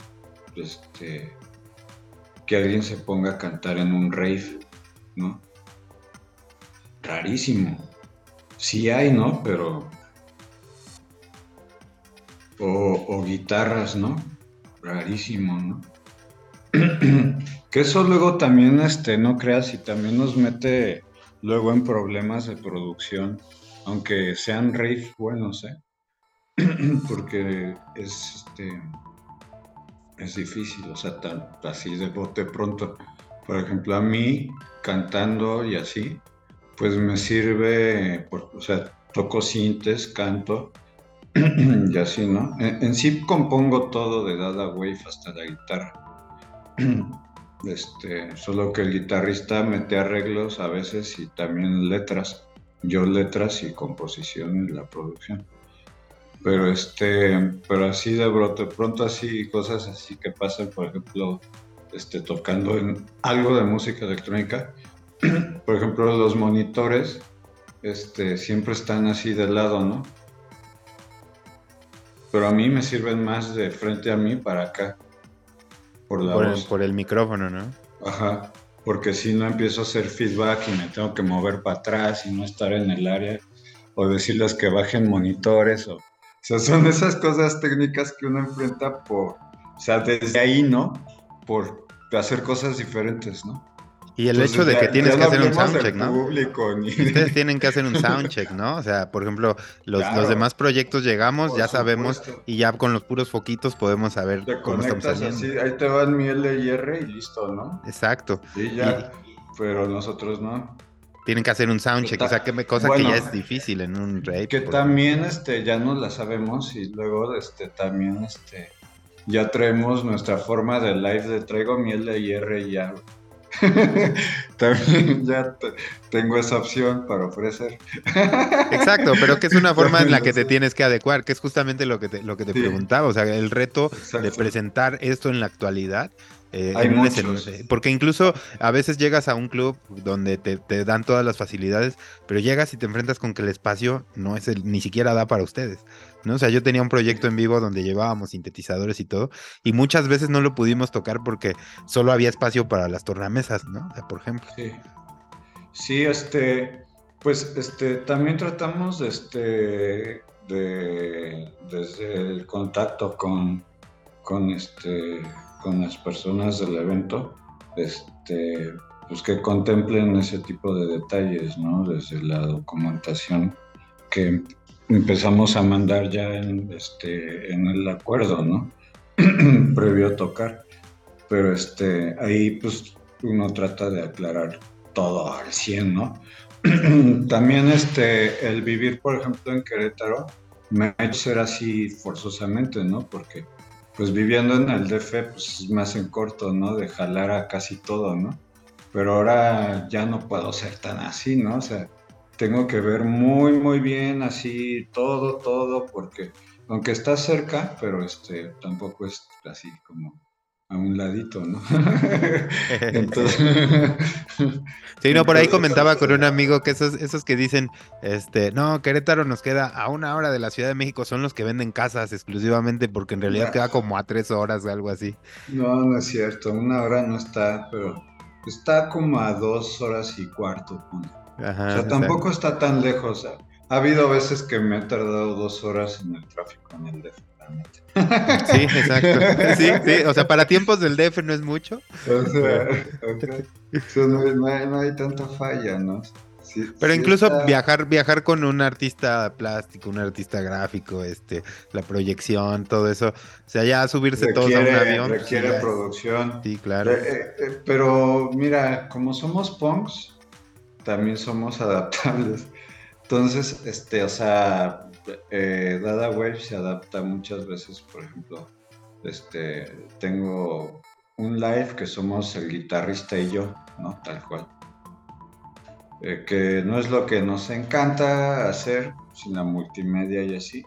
este, que alguien se ponga a cantar en un rave, ¿no? Rarísimo. Sí hay, ¿no? Pero... O, guitarras, ¿no? Rarísimo, ¿no? que eso luego también, este, no creas, y también nos mete luego en problemas de producción, aunque sean rave buenos, ¿eh? Porque es, este, es difícil, o sea, tan, así de bote pronto. Por ejemplo, a mí, cantando y así, pues me sirve, o sea, toco sintes, canto y así, ¿no? En, en, sí compongo todo de Dada Wave hasta la guitarra. Este, solo que el guitarrista mete arreglos a veces y también letras. Yo letras y composición en la producción. Pero este, pero así de brote, pronto así cosas así que pasan, por ejemplo, este, tocando en algo de música electrónica. por ejemplo, los monitores este, siempre están así de lado, ¿no? Pero a mí me sirven más de frente a mí para acá por la voz. El, por el micrófono, ¿no? Ajá, porque si no empiezo a hacer feedback y me tengo que mover para atrás y no estar en el área, o decirles que bajen monitores, o, o sea, son esas cosas técnicas que uno enfrenta por, o sea, desde ahí, ¿no? Por hacer cosas diferentes, ¿no? Y el hecho de que tienes que hacer un soundcheck, ¿no? Ustedes tienen que hacer un soundcheck, ¿no? O sea, por ejemplo, los, los demás proyectos llegamos, ya sabemos, y ya con los puros foquitos podemos saber cómo estamos haciendo. Así, ahí te van mi LIR y listo, ¿no? Exacto. Sí, ya, pero nosotros no. Tienen que hacer un soundcheck, o sea, que, cosa que ya es difícil en un rey. Que también este, ya nos la sabemos y luego este, también este, ya traemos nuestra forma de live de traigo mi LIR y ya. También ya tengo esa opción para ofrecer. Exacto, pero que es una forma en la que te tienes que adecuar, que es justamente lo que te, lo que te preguntaba, o sea, el reto de presentar esto en la actualidad. Eh, porque incluso a veces llegas a un club donde te, te, dan todas las facilidades, pero llegas y te enfrentas con que el espacio no es el, ni siquiera da para ustedes. ¿no? O sea, yo tenía un proyecto en vivo donde llevábamos sintetizadores y todo, y muchas veces no lo pudimos tocar porque solo había espacio para las tornamesas, ¿no? O sea, por ejemplo. Sí. Sí, este, pues este, también tratamos este, de, desde el contacto con, con, este, con las personas del evento, este, pues que contemplen ese tipo de detalles, ¿no? Desde la documentación que empezamos a mandar ya en, este, en el acuerdo, ¿no? Previo a tocar. Pero este, ahí pues uno trata de aclarar todo al 100, ¿no? También este, el vivir, por ejemplo, en Querétaro me ha hecho ser así forzosamente, ¿no? Porque pues viviendo en el DF pues es más en corto, ¿no? De jalar a casi todo, ¿no? Pero ahora ya no puedo ser tan así, ¿no? O sea, tengo que ver muy, muy bien así todo, todo, porque aunque está cerca, pero este tampoco es así como a un ladito, ¿no? Entonces, sí, no, por ahí comentaba con un amigo que esos, esos que dicen, este, no, Querétaro nos queda a una hora de la Ciudad de México, son los que venden casas exclusivamente, porque en realidad queda como a tres horas o algo así. No, no es cierto, una hora no está, pero está como a dos horas y cuarto. o sea, tampoco está tan lejos. Ha habido veces que me he tardado dos horas en el tráfico en el DF, Sí, exacto. Sí, sí, o sea, para tiempos del DF no es mucho. O sea, no, hay, tanta falla, ¿no? pero incluso viajar, viajar con un artista plástico, un artista gráfico, este, la proyección, todo eso, o sea, ya subirse todo todos a un avión. Requiere producción. Sí, claro. Eh, eh, pero mira, como somos punks, también somos adaptables. Entonces, este, o sea, eh, Dada Wave se adapta muchas veces, por ejemplo, este, tengo un live que somos el guitarrista y yo, ¿no? Tal cual. Eh, que no es lo que nos encanta hacer, sin la multimedia y así,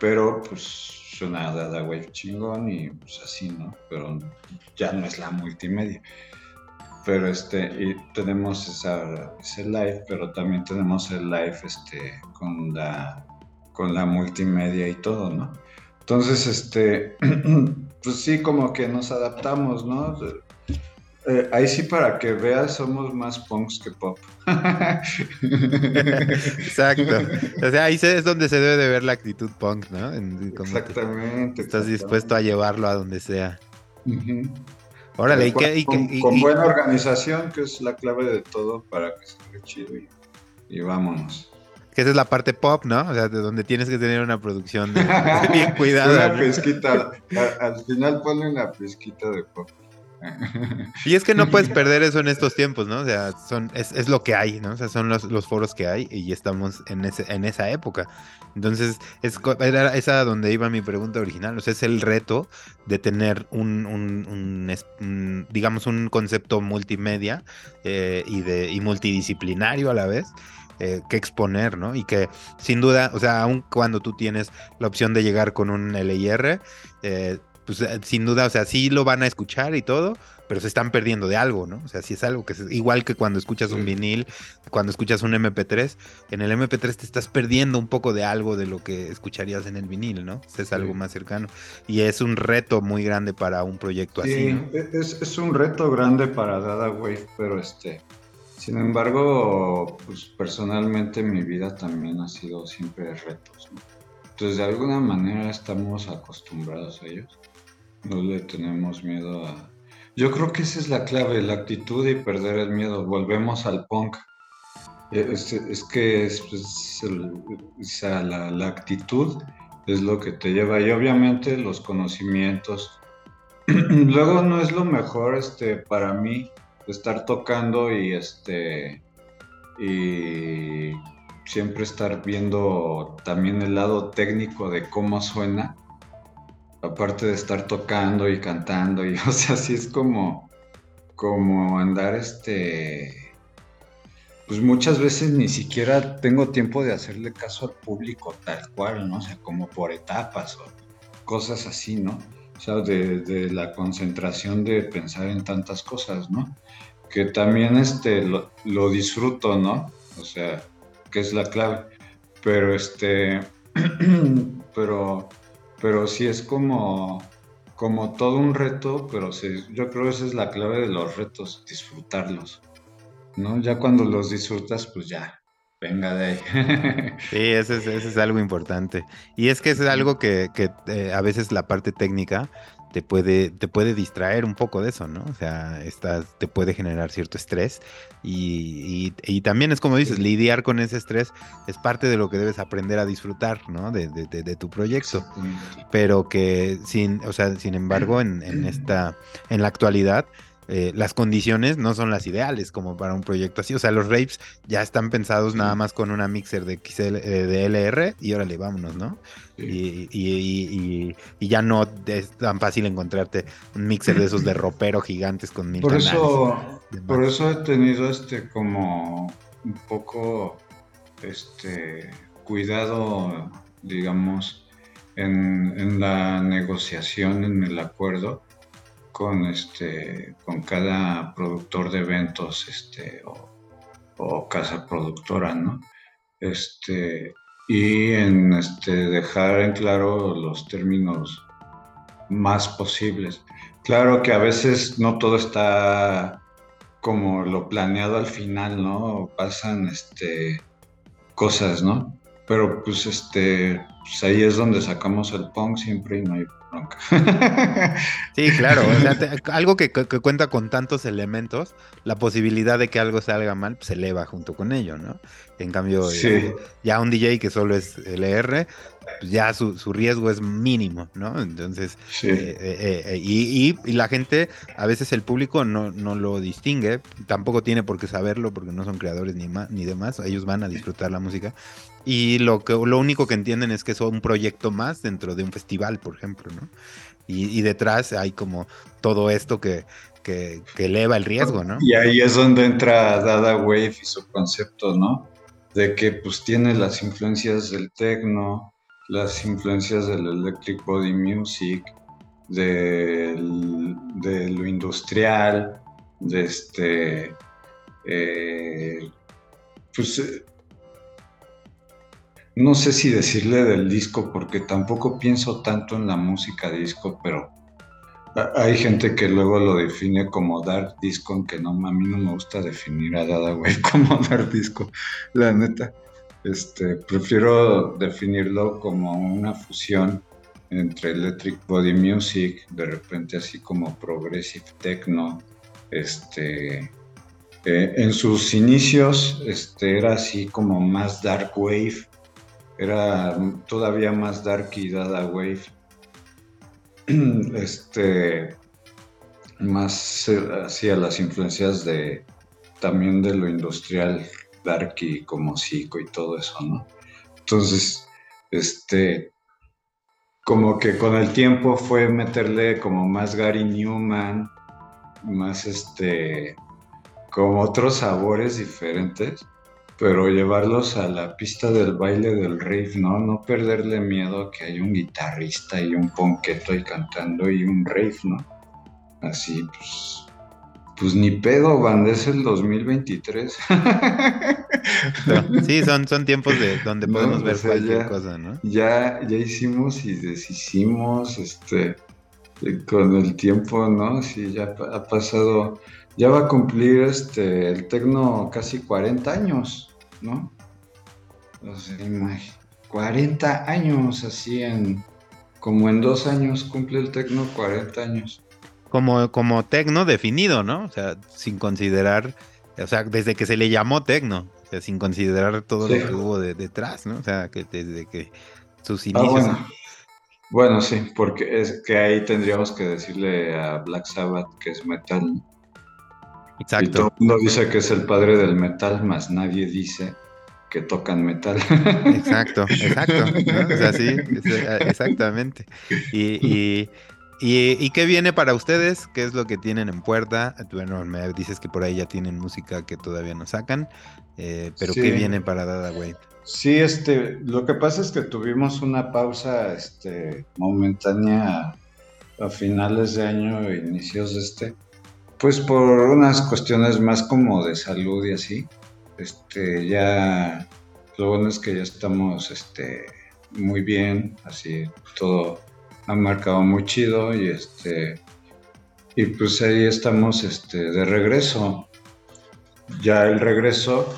pero pues suena Dada Wave chingón y pues así, ¿no? Pero ya no es la multimedia. pero este, y tenemos ese live, pero también tenemos el live este, con, la, con la multimedia y todo, ¿no? Entonces, este, pues sí, como que nos adaptamos, ¿no? Eh, ahí sí, para que veas, somos más punks que pop. Exacto. O sea, ahí es donde se debe de ver la actitud punk, ¿no? exactamente. estás dispuesto a llevarlo a donde sea. Órale, ¿y con, buena organización, que es la clave de todo para que salga chido y, vámonos. Que esa es la parte pop, ¿no? O sea, de donde tienes que tener una producción bien cuidada. una pizquita, al, final ponle una pizquita de pop. Y es que no puedes perder eso en estos tiempos, ¿no? O sea, son, es, lo que hay, ¿no? O sea, son los, los, foros que hay y estamos en, ese, en esa época. Entonces, es, era esa donde iba mi pregunta original. O sea, es el reto de tener un, un, digamos, un concepto multimedia eh, y, de, y multidisciplinario a la vez. Eh, que exponer, ¿no? Y que sin duda, o sea, aun cuando tú tienes la opción de llegar con un LIR, eh, pues eh, sin duda, o sea, sí lo van a escuchar y todo, pero se están perdiendo de algo, ¿no? O sea, si es algo que es igual que cuando escuchas un vinil, cuando escuchas un MP3, en el MP3 te estás perdiendo un poco de algo de lo que escucharías en el vinil, ¿no? es algo más cercano. Y es un reto muy grande para un proyecto así. Sí, e, es, es, un reto grande para Dada Wave, pero este, sin embargo, pues personalmente mi vida también ha sido siempre retos. Entonces, de alguna manera estamos acostumbrados a ellos no le tenemos miedo a... Yo creo que esa es la clave, la actitud y perder el miedo. Volvemos al punk. Es, que es, pues, la, actitud es lo que te lleva y obviamente los conocimientos. Luego no es lo mejor este, para mí estar tocando y este y siempre estar viendo también el lado técnico de cómo suena aparte de estar tocando y cantando, y o sea, sí es como, como andar este, pues muchas veces ni siquiera tengo tiempo de hacerle caso al público tal cual, ¿no? O sea, como por etapas o cosas así, ¿no? O sea, de, la concentración de pensar en tantas cosas, ¿no? Que también este, lo, lo disfruto, ¿no? O sea, que es la clave. Pero este, pero pero sí es como, como todo un reto, pero sí, yo creo que esa es la clave de los retos, disfrutarlos. ¿no? Ya cuando los disfrutas, pues ya, venga de ahí. sí, eso es, es, algo importante. Y es que es algo que, que eh, a veces la parte técnica te puede, te puede distraer un poco de eso, ¿no? O sea, te puede generar cierto estrés y, y, también es como dices, lidiar con ese estrés es parte de lo que debes aprender a disfrutar, ¿no? De, de, de, tu proyecto. Pero que sin, o sea, sin embargo, en, en esta, en la actualidad, eh, las condiciones no son las ideales como para un proyecto así. O sea, los rapes ya están pensados nada más con una mixer de, XL, eh, de LR y órale, vámonos, ¿no? Y, y, y, ya no es tan fácil encontrarte un mixer de esos de ropero gigantes con mil por Eso, por eso he tenido este como un poco este cuidado, digamos, en, en la negociación, en el acuerdo con, este, con cada productor de eventos este, o, casa productora, ¿no? Este, y en este, dejar en claro los términos más posibles. Claro que a veces no todo está como lo planeado al final, ¿no? Pasan este, cosas, ¿no? Pero pues este, pues ahí es donde sacamos el punk siempre y no hay Sí, claro. algo que, cuenta con tantos elementos, la posibilidad de que algo salga mal pues, se eleva junto con ello, ¿no? En cambio, eh, ya un DJ que solo es LR, pues ya su, riesgo es mínimo, ¿no? Entonces, eh, eh, y, la gente, a veces el público no, no lo distingue, tampoco tiene por qué saberlo porque no son creadores ni, ni demás, ellos van a disfrutar la música. Y lo, que, lo único que entienden es que es un proyecto más dentro de un festival, por ejemplo, ¿no? Y, detrás hay como todo esto que, que, eleva el riesgo, ¿no? Y ahí es donde entra Dada Wave y su concepto, ¿no? De que pues tiene las influencias del techno, las influencias del electric body music, de lo industrial, de este, eh, pues, eh, no sé si decirle del disco, porque tampoco pienso tanto en la música disco, pero hay gente que luego lo define como dark disco, aunque no, a mí no me gusta definir a Dada Wave como dark disco, la neta. Este, prefiero definirlo como una fusión entre Electric Body Music, de repente así como Progressive Techno, este, eh, en sus inicios este, era así como más Dark Wave, era todavía más Dark y Dada Wave, este, más hacia las influencias de también de lo industrial dark y como psico y todo eso, ¿no? Entonces, este, como que con el tiempo fue meterle como más Gary Newman, más este, como otros sabores diferentes, pero llevarlos a la pista del baile del rave, ¿no? No perderle miedo a que hay un guitarrista y un ponqueto ahí cantando y un rave, ¿no? Así, pues, pues ni pedo, banda, es el 2023. sí, son, son tiempos de donde podemos ver cualquier cosa, ¿no? Ya, ya hicimos y deshicimos, este, eh, con el tiempo, ¿no? Sí, ya ha pasado, ya va a cumplir este, el tecno casi 40 años, ¿no? Sea, 40 años, así en, como en dos años cumple el tecno 40 años como, como tecno definido, ¿no? O sea, sin considerar, o sea, desde que se le llamó tecno, o sea, sin considerar todo lo que hubo detrás, ¿no? O sea, que desde que sus ah, inicios. bueno. sí, porque es que ahí tendríamos que decirle a Black Sabbath que es metal. Exacto. Y todo el mundo dice que es el padre del metal, más nadie dice que tocan metal. Exacto, exacto. ¿no? O sea, sí, exactamente. y, ¿Y, qué viene para ustedes? ¿Qué es lo que tienen en puerta? Bueno, me dices que por ahí ya tienen música que todavía no sacan, eh, pero ¿qué viene para Dada Wave? Sí, este, lo que pasa es que tuvimos una pausa este, momentánea a finales de año, inicios de este, pues por unas cuestiones más como de salud y así. Este, ya, lo bueno es que ya estamos este, muy bien, así, todo ha marcado muy chido y este y pues ahí estamos este, de regreso. Ya el regreso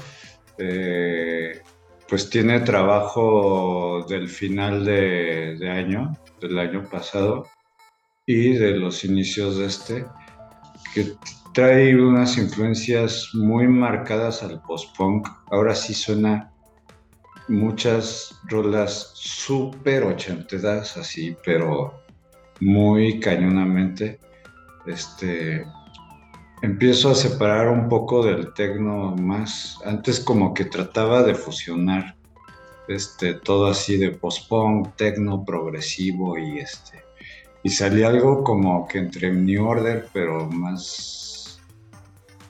eh, pues tiene trabajo del final de, de, año, del año pasado y de los inicios de este, que trae unas influencias muy marcadas al post-punk. Ahora sí suena muchas rolas súper ochenteras, así, pero muy cañonamente. Este, empiezo a separar un poco del tecno más. Antes como que trataba de fusionar este, todo así de post-punk, tecno progresivo y este. Y salía algo como que entre New Order, pero más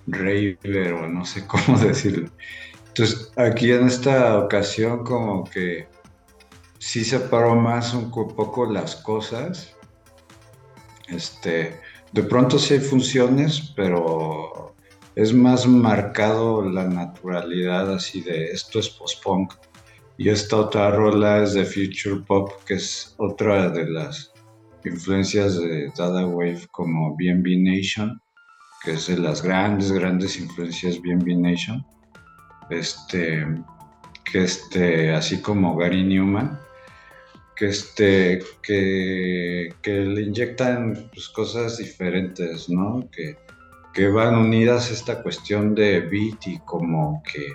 raver o no sé cómo decirlo. Entonces, aquí en esta ocasión como que sí separo más un poco las cosas. Este, de pronto sí hay funciones, pero es más marcado la naturalidad así de esto es post-punk. Y esta otra rola es de Future Pop, que es otra de las influencias de Dada Wave como BNB Nation, que es de las grandes, grandes influencias BNB Nation este, que este, así como Gary Newman, que, este, que, le inyectan pues, cosas diferentes, ¿no? Que, que van unidas a esta cuestión de beat y como que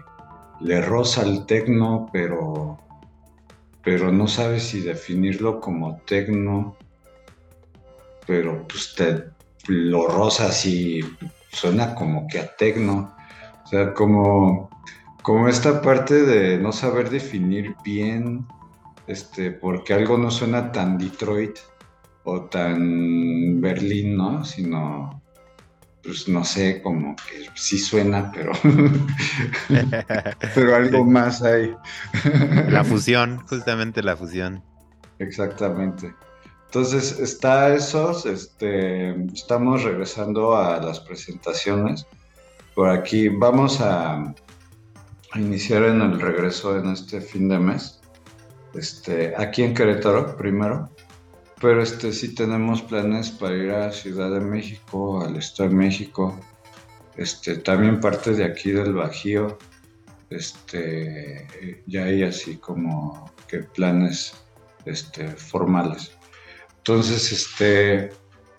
le roza el tecno, pero, pero no sabe si definirlo como tecno, pero pues te lo roza así, suena como que a tecno, o sea, como como esta parte de no saber definir bien, este, porque algo no suena tan Detroit o tan Berlín, ¿no? Sino, pues no sé, como que sí suena, pero, pero algo más hay. la fusión, justamente la fusión. Exactamente. Entonces, está eso, este, estamos regresando a las presentaciones. Por aquí vamos a, iniciar en el regreso en este fin de mes. Este, aquí en Querétaro primero, pero este sí tenemos planes para ir a Ciudad de México, al Estado de México, este, también parte de aquí del Bajío, este, ya hay así como que planes este, formales. Entonces, este,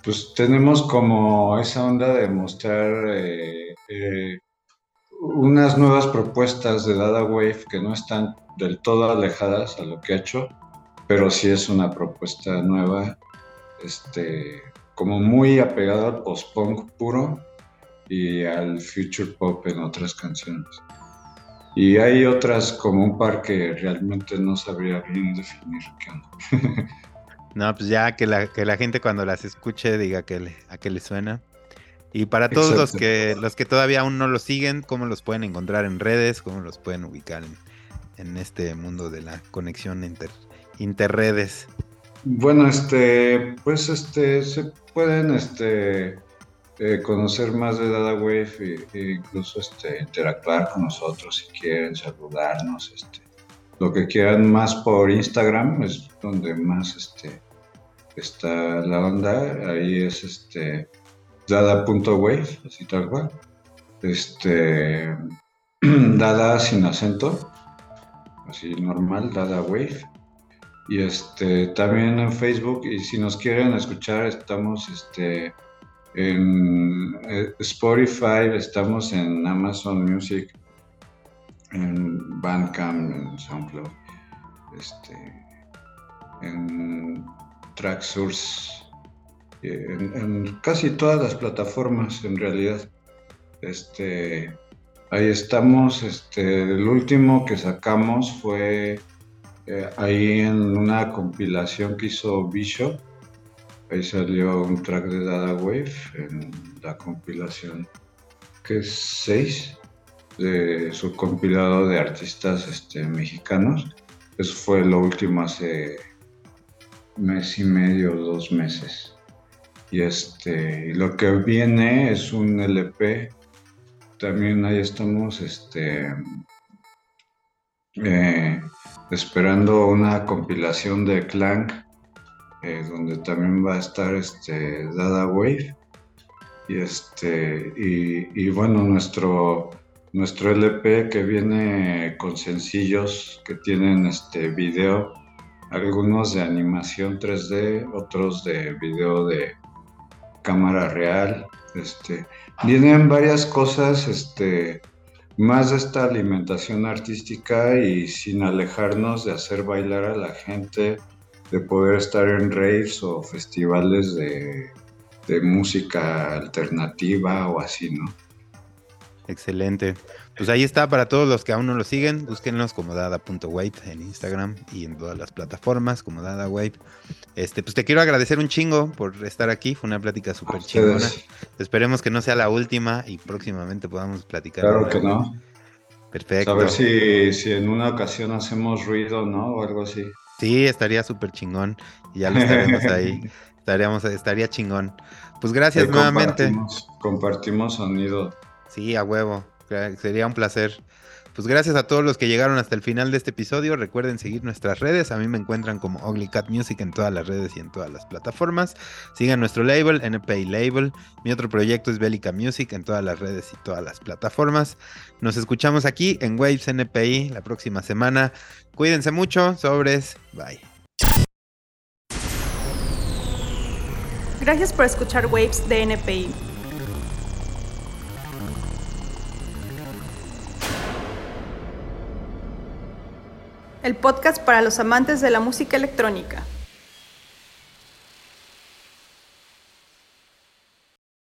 pues tenemos como esa onda de mostrar eh, eh, unas nuevas propuestas de Dada Wave que no están del todo alejadas a lo que ha hecho, pero sí es una propuesta nueva, este, como muy apegada al post-punk puro y al future pop en otras canciones. Y hay otras como un par que realmente no sabría bien definir qué onda. no, pues ya que la, que la gente cuando las escuche diga que a qué le suena. Y para todos los que, los que todavía aún no lo siguen, ¿cómo los pueden encontrar en redes? ¿Cómo los pueden ubicar en, este mundo de la conexión inter, interredes? Bueno, este, pues este, se pueden este, eh, conocer más de Dada Wave e, incluso este, interactuar con nosotros si quieren, saludarnos, este, lo que quieran más por Instagram es donde más este, está la onda, ahí es este dada.wave, así tal cual. Este, dada sin acento, así normal, dada wave. Y este, también en Facebook, y si nos quieren escuchar, estamos este, en eh, Spotify, estamos en Amazon Music, en Bandcamp, en SoundCloud, este, en TrackSource en, casi todas las plataformas en realidad. Este, ahí estamos, este, el último que sacamos fue eh, ahí en una compilación que hizo Bishop, ahí salió un track de Dada Wave en la compilación que es 6 de su compilado de artistas este, mexicanos. Eso fue lo último hace mes y medio, dos meses. Y este, lo que viene es un LP. También ahí estamos este, eh, esperando una compilación de Clank, eh, donde también va a estar este, Dada Wave. Y, este, y, bueno, nuestro, nuestro LP que viene con sencillos que tienen este video, algunos de animación 3D, otros de video de cámara real. Este, vienen varias cosas, este, más de esta alimentación artística y sin alejarnos de hacer bailar a la gente, de poder estar en raves o festivales de, de música alternativa o así, ¿no? Excelente. Pues ahí está para todos los que aún no lo siguen, búsquenlos como dada.wave en Instagram y en todas las plataformas como dada.wave. Este, pues te quiero agradecer un chingo por estar aquí, fue una plática súper chingona. Esperemos que no sea la última y próximamente podamos platicar. Claro que no. Perfecto. A ver si, si en una ocasión hacemos ruido, ¿no? O algo así. Sí, estaría súper chingón. Y ya lo estaremos ahí. Estaríamos, estaría chingón. Pues gracias nuevamente. Compartimos sonido. Sí, a huevo. Sería un placer. Pues gracias a todos los que llegaron hasta el final de este episodio. Recuerden seguir nuestras redes. A mí me encuentran como Ugly Cat Music en todas las redes y en todas las plataformas. Sigan nuestro label, NPI Label. Mi otro proyecto es Bélica Music en todas las redes y todas las plataformas. Nos escuchamos aquí en Waves NPI la próxima semana. Cuídense mucho. Sobres. Bye. Gracias por escuchar Waves de NPI. El podcast para los amantes de la música electrónica.